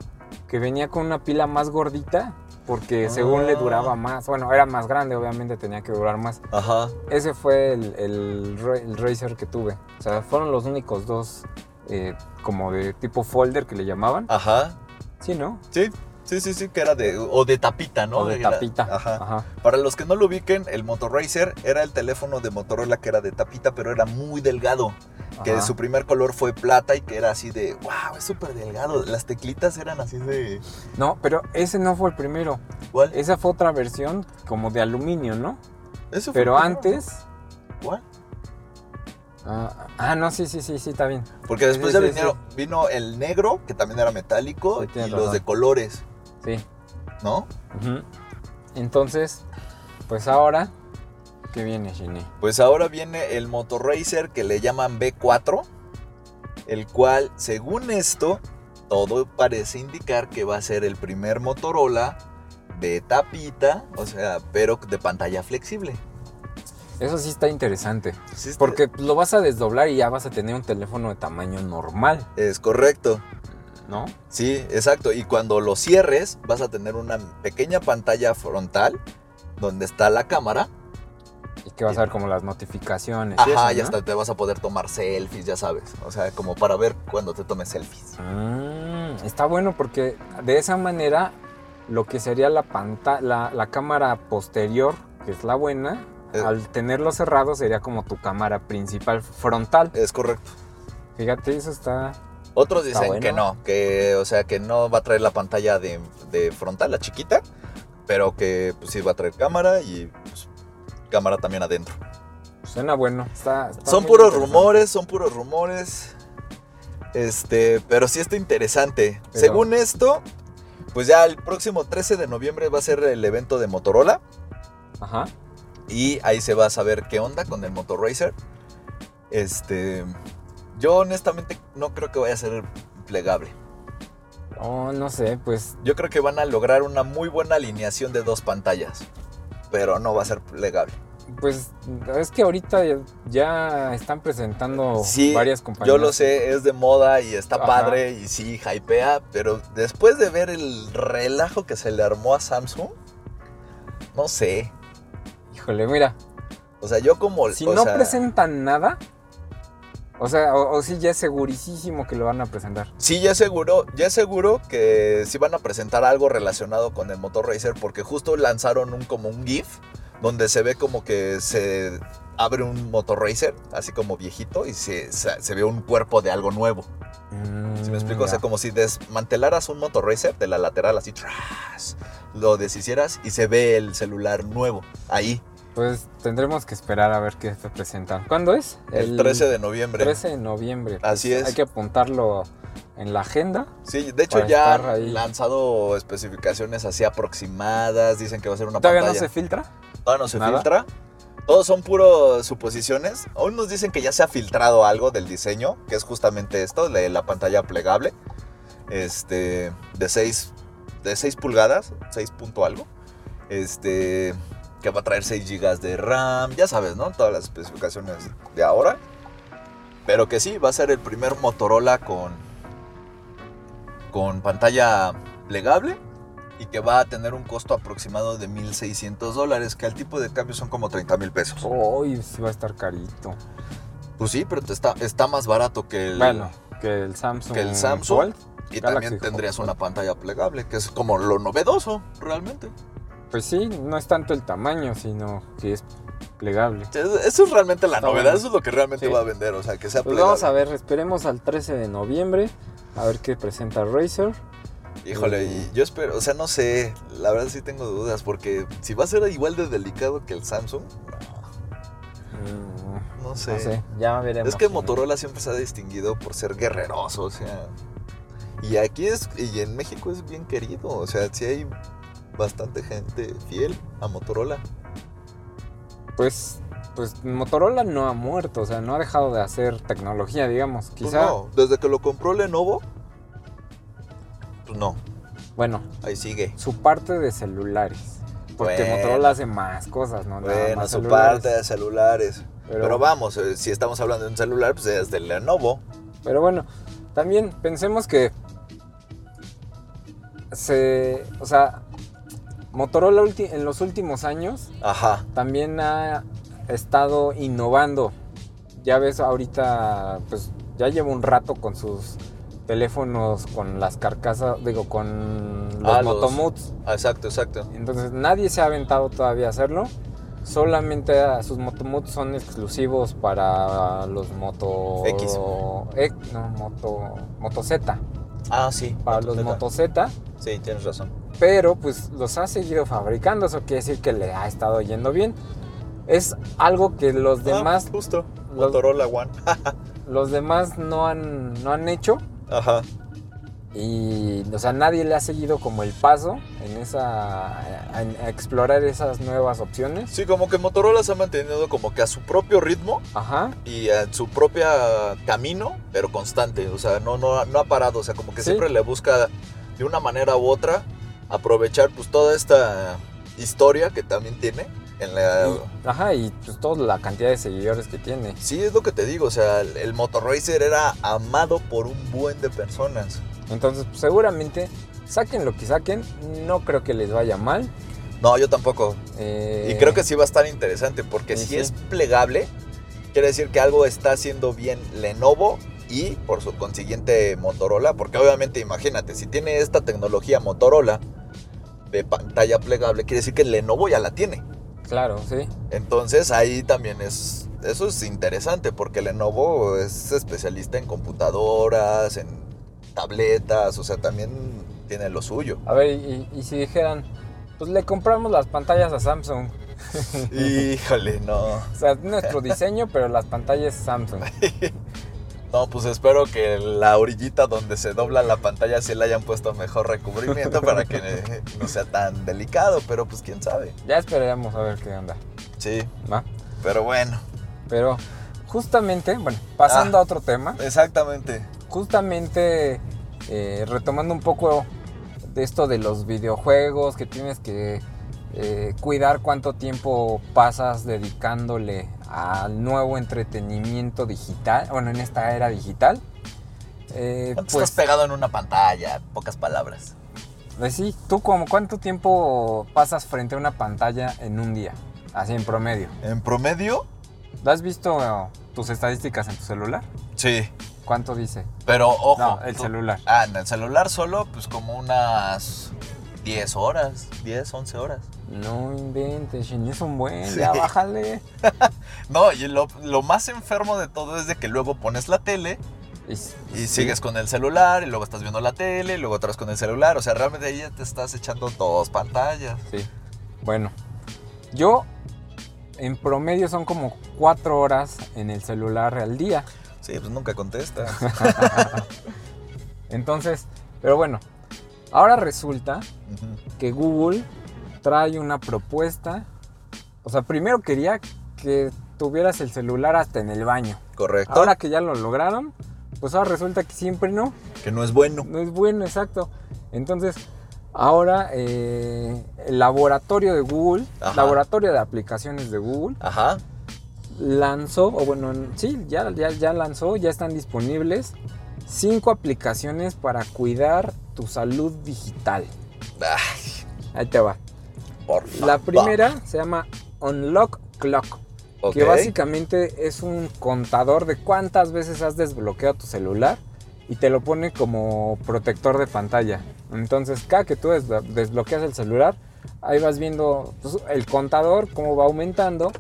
que venía con una pila más gordita, porque según le Ah. duraba más. Bueno, era más grande, obviamente tenía que durar más. Ajá. Ese fue el, el, el Razer que tuve. O sea, fueron los únicos dos eh, como de tipo folder que le llamaban. Ajá. Sí, ¿no? Sí, sí, sí, sí, que era de. O de tapita, ¿no? o de Era- tapita. Ajá. Ajá. Para los que no lo ubiquen, el Motor Racer era el teléfono de Motorola que era de tapita, pero era muy delgado. Que su primer color fue plata y que era así de. ¡Wow! Es súper delgado. Las teclitas eran así de. No, pero ese no fue el primero. ¿Cuál? Esa fue otra versión como de aluminio, ¿no? Ese fue Pero el antes... ¿Cuál? Ah, ah, no, sí, sí, sí, sí, está bien. Porque después Sí, ya sí, vinieron- vino el negro, que también era metálico, y los razón. de colores, Sí. ¿no? Entonces, pues ahora, ¿qué viene, Shinny? Pues ahora viene el Motor Racer que le llaman B4, el cual, según esto, todo parece indicar que va a ser el primer Motorola de tapita, o sea, pero de pantalla flexible. Eso sí está interesante. Sí, está- Porque lo vas a desdoblar y ya vas a tener un teléfono de tamaño normal, Es correcto. ¿No? Sí, exacto. Y cuando lo cierres, vas a tener una pequeña pantalla frontal donde está la cámara. Y que vas a ver como las notificaciones. Ajá, eso, y ¿no? hasta te vas a poder tomar selfies, ya sabes. O sea, como para ver cuando te tomes selfies. Mm, está bueno porque de esa manera lo que sería la pantalla, la, la cámara posterior, que es la buena, Eh. al tenerlo cerrado sería como tu cámara principal frontal. Es correcto. Fíjate, eso está. Otros dicen bueno. que no, que, o sea, que no va a traer la pantalla de, de frontal, la chiquita, pero que pues, sí va a traer cámara y pues, cámara también adentro. Suena bueno. Está, está Son puros rumores, son puros rumores. Este, pero sí está interesante. Pero- Según esto, pues ya el próximo 13 de noviembre va a ser el evento de Motorola Ajá. y ahí se va a saber qué onda con el Motor Racer. Este, yo honestamente no creo que vaya a ser plegable. Oh, no sé, pues Yo creo que van a lograr una muy buena alineación de dos pantallas, pero no va a ser plegable. Pues es que ahorita ya, están presentando Sí, varias compañías. Yo lo sé, es de moda y está Ajá. padre y sí, hypea, pero después de ver el relajo que se le armó a Samsung, no sé. Híjole, mira, O sea, yo como... si no sea, presentan nada, o sea, o, o sí ya es segurísimo que lo van a presentar. Sí, ya seguro, ya seguro que sí van a presentar algo relacionado con el Motor Racer porque justo lanzaron un como un GIF donde se ve como que se abre un Motor Racer, así como viejito, y se, se, se ve un cuerpo de algo nuevo. ¿Sí me explico? O sea, Mm, como si desmantelaras un Motor Racer de la lateral así, tras, lo deshicieras y se ve el celular nuevo ahí, Pues tendremos que esperar a ver qué se presentan. ¿Cuándo es? el, 13 de noviembre. 13 de noviembre. Pues Así es. Hay que apuntarlo en la agenda. Sí, de hecho ya han lanzado especificaciones así aproximadas, dicen que va a ser una ¿Todavía pantalla. no se filtra? Todavía no se ¿Nada? filtra. Todos son puros suposiciones. Aún nos dicen que ya se ha filtrado algo del diseño, que es justamente esto, la, la pantalla plegable. Este, de 6 de 6 pulgadas, 6 punto algo. Este, que va a traer 6 GB de RAM, ya sabes, ¿no? Todas las especificaciones de ahora. Pero que sí, va a ser el primer Motorola con con pantalla plegable y que va a tener un costo aproximado de 1.600 dólares, que al tipo de cambio son como 30 mil pesos. Uy, sí va a estar carito. Pues sí, pero te está, está más barato que el, Bueno, que el Samsung. que el Samsung. Y Galaxy también tendrías una pantalla plegable, que es como lo novedoso realmente. Pues sí, no es tanto el tamaño, sino que es plegable. Eso es realmente la Está novedad, eso es lo que realmente Sí. va a vender, o sea, que sea Pues plegable. vamos a ver, esperemos al 13 de noviembre a ver qué presenta Razer. Híjole, Mm. y yo espero, o sea, no sé, la verdad sí tengo dudas, porque si va a ser igual de delicado que el Samsung, Mm, no, no sé. No sé, ya veremos. Es que Motorola siempre se ha distinguido por ser guerreroso, o sea. Y aquí es, y en México es bien querido, o sea, sí hay bastante gente fiel a Motorola. Pues, pues Motorola no ha muerto, o sea, no ha dejado de hacer tecnología, digamos. Pues Quizá, no, desde que lo compró Lenovo, pues no, bueno, ahí sigue. su parte de celulares. Porque Bueno. Motorola hace más cosas, ¿no? Nada Bueno, más su parte de celulares. Pero, Pero, vamos, eh, si estamos hablando de un celular, pues es del Lenovo. pero bueno, también pensemos que se, o sea, Motorola en los últimos años Ajá. también ha estado innovando. Ya ves, ahorita, pues ya lleva un rato con sus teléfonos, con las carcasas, digo, con los Ah, los- Motomoods. Ah, Exacto, exacto. Entonces nadie se ha aventado todavía a hacerlo. Solamente sus Motomoods son exclusivos para los Moto X. E- no, Moto Moto Z, Ah, sí. para los Moto Z, Sí, tienes razón. pero pues los ha seguido fabricando, eso quiere decir que le ha estado yendo bien. Es algo que los demás Ah, justo. los- Motorola One. los demás no han no han hecho Ajá. y o sea, nadie le ha seguido como el paso en esa en explorar esas nuevas opciones. Sí, como que Motorola se ha mantenido como que a su propio ritmo Ajá. y a su propio camino, pero constante. O sea, no, no, no ha parado. O sea, como que Sí. siempre le busca de una manera u otra aprovechar pues toda esta historia que también tiene en la... Y- ajá, y pues toda la cantidad de seguidores que tiene. Sí, es lo que te digo. O sea, el, el Motorracer era amado por un buen de personas. Entonces, pues, seguramente, saquen lo que saquen, no creo que les vaya mal. No, yo tampoco. Eh, Y creo que sí va a estar interesante porque sí, si sí. es plegable, quiere decir que algo está haciendo bien Lenovo y por su consiguiente Motorola, porque obviamente imagínate, si tiene esta tecnología Motorola de pantalla plegable, quiere decir que Lenovo ya la tiene. Claro, sí. Entonces ahí también es, eso es interesante porque Lenovo es especialista en computadoras, en tabletas, o sea, también tiene lo suyo. A ver, y, y si dijeran, pues le compramos las pantallas a Samsung. Híjole, no. O sea, nuestro diseño, pero las pantallas Samsung. No, pues espero que la orillita donde se dobla la pantalla se le hayan puesto mejor recubrimiento para que eh, no sea tan delicado, pero pues quién sabe. Ya esperaremos a ver qué onda. Sí, ¿va? pero bueno, Pero justamente, bueno, pasando Ah. a otro tema, exactamente. justamente eh, retomando un poco de esto de los videojuegos, que tienes que eh, cuidar cuánto tiempo pasas dedicándole al nuevo entretenimiento digital, bueno, en esta era digital. Eh, ¿Cuánto pues, estás pegado en una pantalla? Pocas palabras. pues sí, ¿tú como cuánto tiempo pasas frente a una pantalla en un día? Así en promedio. En promedio, ¿Has visto eh, tus estadísticas en tu celular? sí, ¿Cuánto dice? pero ojo. No, el tú- celular. Ah, en el celular solo, pues como unas 10 horas, 10, 11 horas. No inventes, es un buen, Sí. ya bájale. No, y lo, lo más enfermo de todo es de que luego pones la tele Y, Y sigues con el celular, y luego estás viendo la tele, y luego otra vez con el celular. O sea, realmente ahí ya te estás echando dos pantallas. Sí. Bueno, yo en promedio son como cuatro horas en el celular al día. Sí, pues nunca contesta. Entonces, pero bueno, ahora resulta que Google trae una propuesta. O sea, primero quería que tuvieras el celular hasta en el baño. Correcto. Ahora que ya lo lograron, pues ahora resulta que siempre no. que no es bueno. No es bueno, exacto. Entonces, ahora eh, el laboratorio de Google, Ajá. laboratorio de aplicaciones de Google, Ajá. lanzó, o bueno, sí, ya, ya, ya lanzó, ya están disponibles cinco aplicaciones para cuidar tu salud digital. Ay, Ahí te va. Por favor. La primera se llama Unlock Clock, que básicamente es un contador de cuántas veces has desbloqueado tu celular y te lo pone como protector de pantalla. Entonces, cada que tú desblo- desbloqueas el celular, ahí vas viendo pues, el contador, cómo va aumentando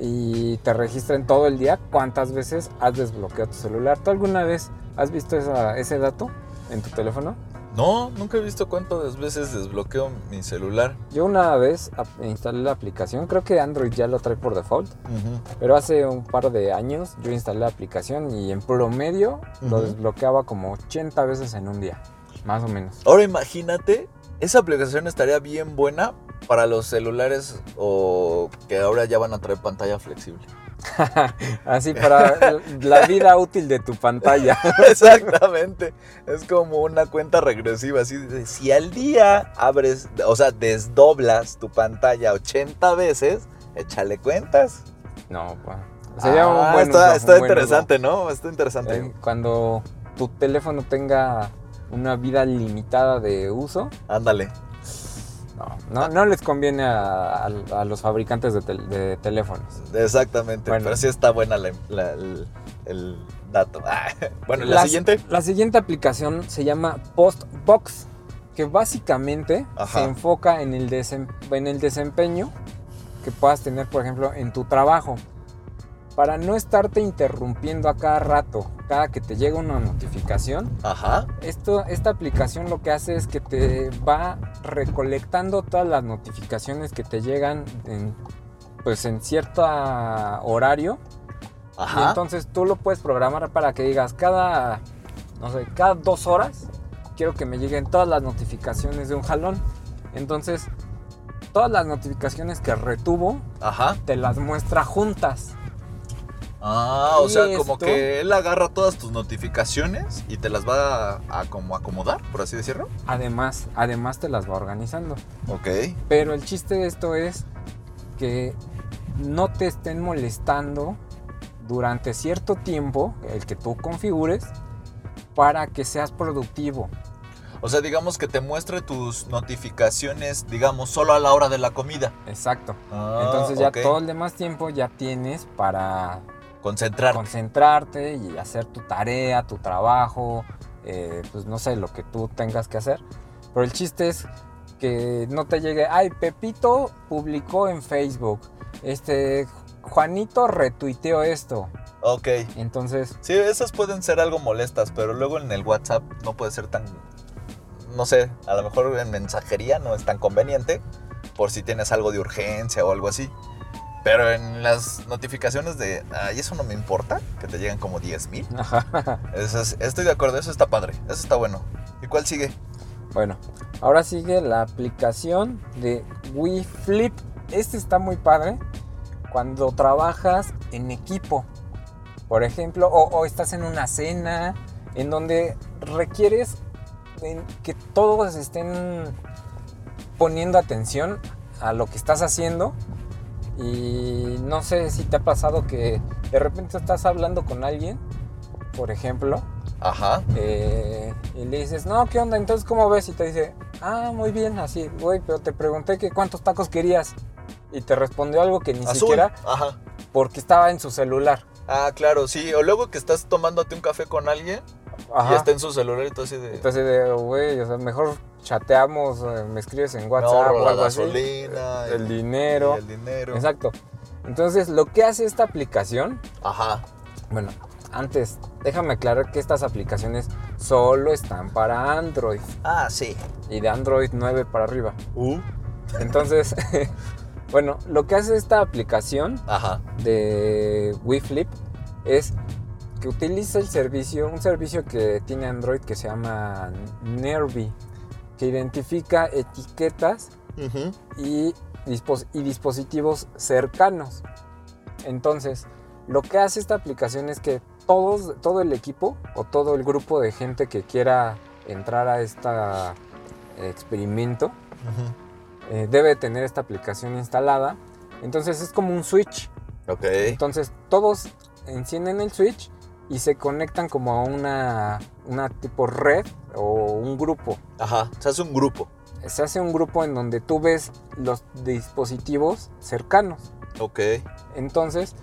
y te registra en todo el día cuántas veces has desbloqueado tu celular. ¿Tú alguna vez has visto esa- ese dato en tu teléfono? No, nunca he visto cuántas veces desbloqueo mi celular. Yo una vez instalé la aplicación, creo que Android ya lo trae por default, pero hace un par de años yo instalé la aplicación y en promedio lo desbloqueaba como 80 veces en un día, más o menos. Ahora imagínate, esa aplicación estaría bien buena para los celulares o que ahora ya van a traer pantalla flexible. Así para la vida útil de tu pantalla. Exactamente. Es como una cuenta regresiva. Así de, si al día abres, o sea, desdoblas tu pantalla 80 veces, échale cuentas. No, pues, sería Ah, un buen está, uso, está un buen interesante, ¿no? Está interesante. Eh, Cuando tu teléfono tenga una vida limitada de uso, Ándale. No, no, no les conviene a, a- a los fabricantes de, tel- de teléfonos. Exactamente. Bueno. Pero sí está buena la- la- el, el dato. Ah, Bueno, ¿y la Las- siguiente. La siguiente aplicación se llama Postbox, que básicamente Ajá. se enfoca en el, desem- en el desempeño que puedas tener, por ejemplo, en tu trabajo. Para no estarte interrumpiendo a cada rato, cada que te llega una notificación, Ajá. esto, esta aplicación lo que hace es que te va recolectando todas las notificaciones que te llegan en, pues en cierto horario y Ajá. entonces tú lo puedes programar para que digas cada, no sé, cada dos horas quiero que me lleguen todas las notificaciones de un jalón. Entonces, todas las notificaciones que retuvo Ajá. te las muestra juntas. Ah, o sea, como que él agarra todas tus notificaciones y te las va a, a como acomodar, por así decirlo. Además, además te las va organizando. Ok. Pero el chiste de esto es que no te estén molestando durante cierto tiempo, el que tú configures, para que seas productivo. O sea, digamos que te muestre tus notificaciones, digamos, solo a la hora de la comida. Exacto. Ah, Entonces ya todo el demás tiempo ya tienes para Concentrar. concentrarte y hacer tu tarea, tu trabajo, eh, pues no sé, lo que tú tengas que hacer. Pero el chiste es que no te llegue, ay, Pepito publicó en Facebook, este, Juanito retuiteó esto. Ok. Entonces, Sí, esas pueden ser algo molestas, pero luego en el WhatsApp no puede ser tan... No sé, a lo mejor en mensajería no es tan conveniente por si tienes algo de urgencia o algo así. Pero en las notificaciones de, ay, eso no me importa, que te llegan como 10 mil. ajá. Estoy de acuerdo, eso está padre, eso está bueno. ¿Y cuál sigue? Bueno, ahora sigue la aplicación de Wii Flip. Este está muy padre cuando trabajas en equipo. Por ejemplo, o, o estás en una cena en donde requieres que todos estén poniendo atención a lo que estás haciendo. Y no sé si te ha pasado que de repente estás hablando con alguien, por ejemplo, Ajá. eh, y le dices, no, ¿qué onda? Entonces, ¿cómo ves? Y te dice, ah, muy bien, así, güey, pero te pregunté que cuántos tacos querías. Y te respondió algo que ni Azul. siquiera Ajá. porque estaba en su celular. Ah, claro, sí. O luego que estás tomándote un café con alguien y está en su celular y tú así de... Entonces, de, güey, o sea, mejor chateamos, eh, me escribes en WhatsApp o algo así. gasolina. El y- dinero. el dinero. Exacto. Entonces, lo que hace esta aplicación, Ajá. bueno, antes, déjame aclarar que estas aplicaciones solo están para Android Ah, sí. y de Android 9 para arriba. Uh. Entonces, bueno, lo que hace esta aplicación Ajá. de WeFlip es que utiliza el servicio, un servicio que tiene Android que se llama Nervy, que identifica etiquetas y, dispos- y dispositivos cercanos. Entonces, lo que hace esta aplicación es que todos, todo el equipo o todo el grupo de gente que quiera entrar a este experimento eh, debe tener esta aplicación instalada. Entonces es como un switch. Entonces todos encienden el switch y se conectan como a una, una tipo red o un grupo. Ajá, se hace un grupo. Se hace un grupo en donde tú ves los dispositivos cercanos. Ok. Entonces,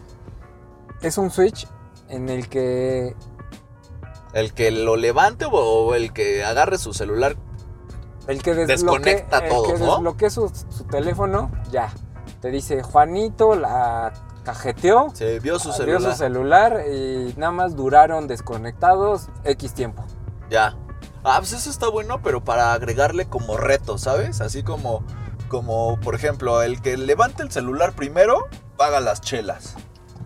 es un switch en el que El que lo levante o- el que agarre su celular. el que Desconecta el todo, que ¿no? desbloquee su, su teléfono, ya. Te dice, Juanito la cajeteó, Se vio su vio celular. su celular y nada más duraron desconectados X tiempo. Ya. Ah, pues eso está bueno, pero para agregarle como reto, ¿sabes? Así como, como por ejemplo, el que levante el celular primero, paga las chelas.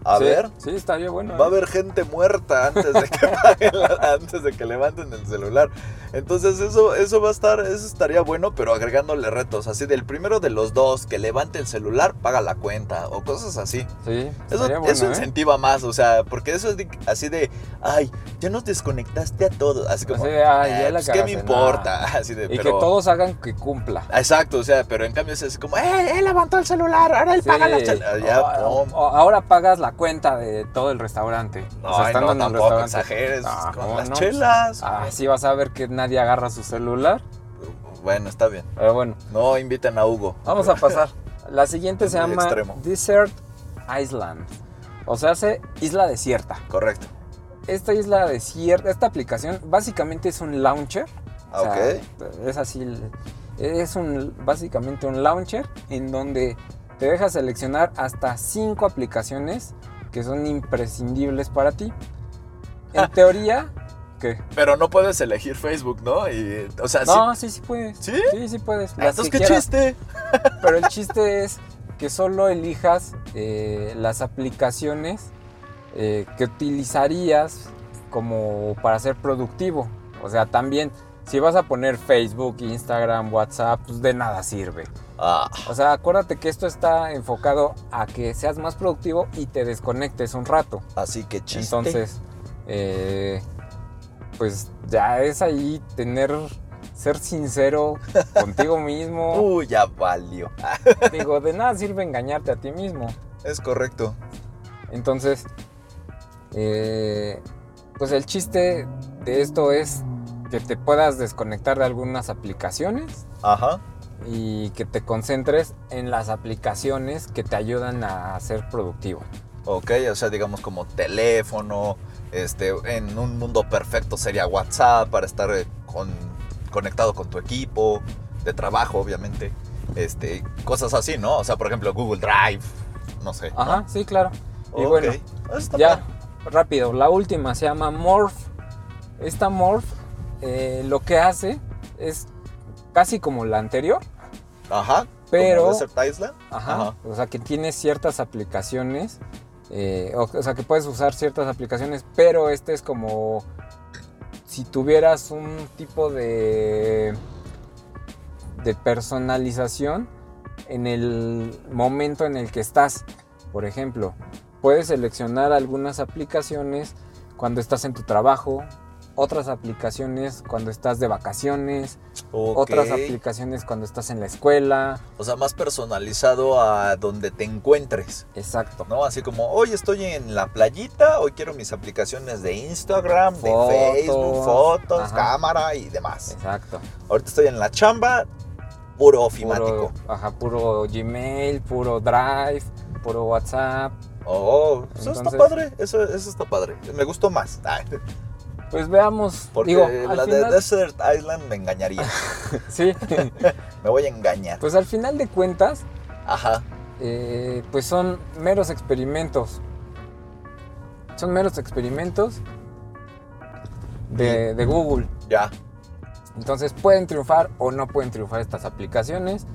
A Sí, ver, Sí, estaría bueno. va a ¿eh? haber gente muerta antes de que la- antes de que levanten el celular. Entonces eso, eso va a estar, eso estaría bueno, pero agregándole retos. Así del primero de los dos que levante el celular, paga la cuenta. O cosas así. Sí, Eso, bueno, eso ¿eh? incentiva más, o sea, porque eso es de- así de, ay, ya nos desconectaste a todos. Así como, "Ay, ya "Eh, la pues, ¿qué me cagaste", importa? Así de, Y que pero- todos hagan que cumpla. Exacto, o sea, pero en cambio es así como, ¡eh, él levantó el celular! Ahora él Sí, paga chelas. Ya, o- pum. o- ahora pagas la cuenta de todo el restaurante. No, O sea, estando no, en el restaurante. exageres. Ah, con ¿cómo las no? chelas. Así vas a ver que nadie agarra su celular. Bueno, está bien. Pero bueno, No inviten a Hugo. vamos a pasar. La siguiente se llama extremo. Desert Island. O sea, hace isla desierta. Correcto. Esta isla desierta, esta aplicación básicamente es un launcher. Ah, O sea, ok. Es así. Es un, básicamente un launcher en donde te deja seleccionar hasta cinco aplicaciones que son imprescindibles para ti. En Ah. teoría, ¿qué? Pero no puedes elegir Facebook, ¿no? Y, o sea, No, sí, sí puedes. ¿Sí? Sí, sí puedes. las Entonces, ¿qué quieras. chiste? Pero el chiste es que solo elijas eh, las aplicaciones eh, que utilizarías como para ser productivo. O sea, también, si vas a poner Facebook, Instagram, WhatsApp, pues de nada sirve. Ah, O sea, acuérdate que esto está enfocado a que seas más productivo y te desconectes un rato. así que chiste. Entonces, eh, pues ya es ahí tener, ser sincero contigo mismo. Uy, ya valió. Digo, de nada sirve engañarte a ti mismo. es correcto. Entonces, eh, pues el chiste de esto es que te puedas desconectar de algunas aplicaciones Ajá. y que te concentres en las aplicaciones que te ayudan a ser productivo. Ok, o sea, digamos como teléfono, este, en un mundo perfecto sería WhatsApp para estar eh, con, conectado con tu equipo de trabajo, obviamente, este, cosas así, ¿no? O sea, por ejemplo, Google Drive, no sé. ¿no? Ajá, sí, claro. Y Ok, bueno, ya, rápido, la última se llama Morph. Esta Morph eh, lo que hace es casi como la anterior, Ajá. Pero- Island. Ajá. Ajá. O sea, que tiene ciertas aplicaciones. eh, o, o sea, que puedes usar ciertas aplicaciones, pero este es como si tuvieras un tipo de, de personalización en el momento en el que estás. Por ejemplo, puedes seleccionar algunas aplicaciones cuando estás en tu trabajo, otras aplicaciones cuando estás de vacaciones, Ok. otras aplicaciones cuando estás en la escuela. O sea, más personalizado a donde te encuentres, Exacto. ¿no? Así como, hoy estoy en la playita, hoy quiero mis aplicaciones de Instagram, Fotos, de Facebook, fotos, ajá. cámara y demás. Exacto. Ahorita estoy en la chamba, puro ofimático. Puro, ajá, puro Gmail, puro Drive, puro WhatsApp. Oh, eso está padre, eso, eso está padre. Me gustó más. Pues veamos. Porque Digo, la de Desert Island me engañaría. sí. me voy a engañar. pues al final de cuentas, Ajá. eh, pues son meros experimentos. Son meros experimentos de, de Google. Ya. Entonces pueden triunfar o no pueden triunfar estas aplicaciones.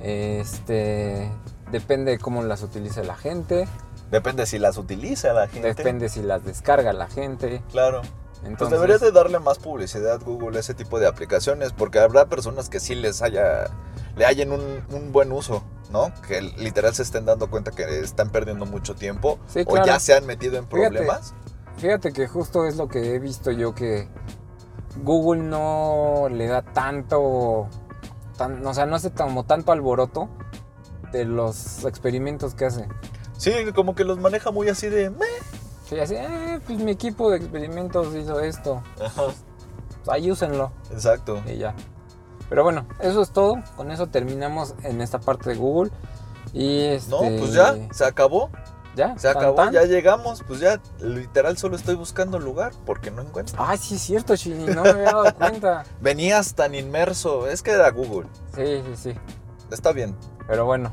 Este depende de cómo las utilice la gente. Depende si las utiliza la gente. Depende si las descarga la gente. Claro. Entonces, Pues deberías de darle más publicidad Google a ese tipo de aplicaciones, porque habrá personas que sí les haya, le hayan un, un buen uso, ¿no? Que literal se estén dando cuenta que están perdiendo mucho tiempo Sí, o ya se han metido en Fíjate. problemas. Fíjate que justo es lo que he visto yo que Google no le da tanto, tan- o sea, no hace como tanto alboroto de los experimentos que hace. Sí, como que los maneja muy así de, "Meh", Sí, así, eh, pues mi equipo de experimentos hizo esto. Ajá, Pues ahí úsenlo. exacto. Y ya. Pero bueno, eso es todo. Con eso terminamos en esta parte de Google. Y este... No, pues ya, se acabó. Ya, Se acabó, tan. ya llegamos. Pues ya, literal, solo estoy buscando lugar porque no encuentro. Ay, sí es cierto, Chini, no me había dado cuenta. Venías tan inmerso. Es que era Google. Sí, sí, sí. Está bien. Pero bueno,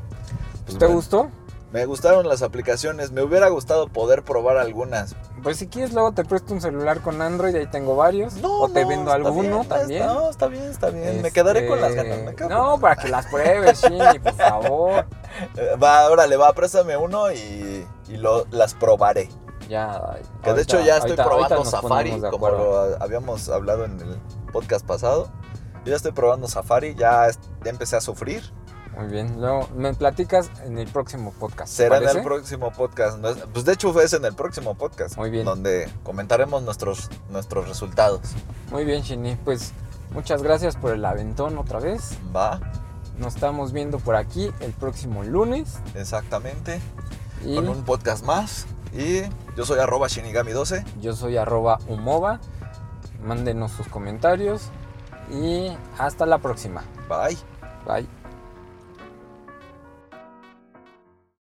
Pues ¿te bueno. gustó? Me gustaron las aplicaciones. Me hubiera gustado poder probar algunas. Pues si quieres luego te presto un celular con Android, ahí tengo varios. No, o te no, vendo alguno bien, también. no, está bien, está bien. Me Este, quedaré con las ganas. me quedo No, para que las pruebes, Chini, por favor. Eh, Va, órale, va, préstame uno y, y lo, las probaré. Ya. Que de hecho ya estoy ahorita- probando ahorita Safari, como lo habíamos hablado en el podcast pasado. Yo ya estoy probando Safari, ya, ya empecé a sufrir. Muy bien. Luego me platicas en el próximo podcast. ¿te Será en el próximo podcast. Pues de hecho es en el próximo podcast. Muy bien. Donde comentaremos nuestros, nuestros resultados. Muy bien, Chini. Pues muchas gracias por el aventón otra vez. Va, Nos estamos viendo por aquí el próximo lunes. exactamente. Y Con un podcast más. Y yo soy arroba shinigami12. yo soy arroba humova. Mándenos sus comentarios. Y hasta la próxima. Bye. Bye.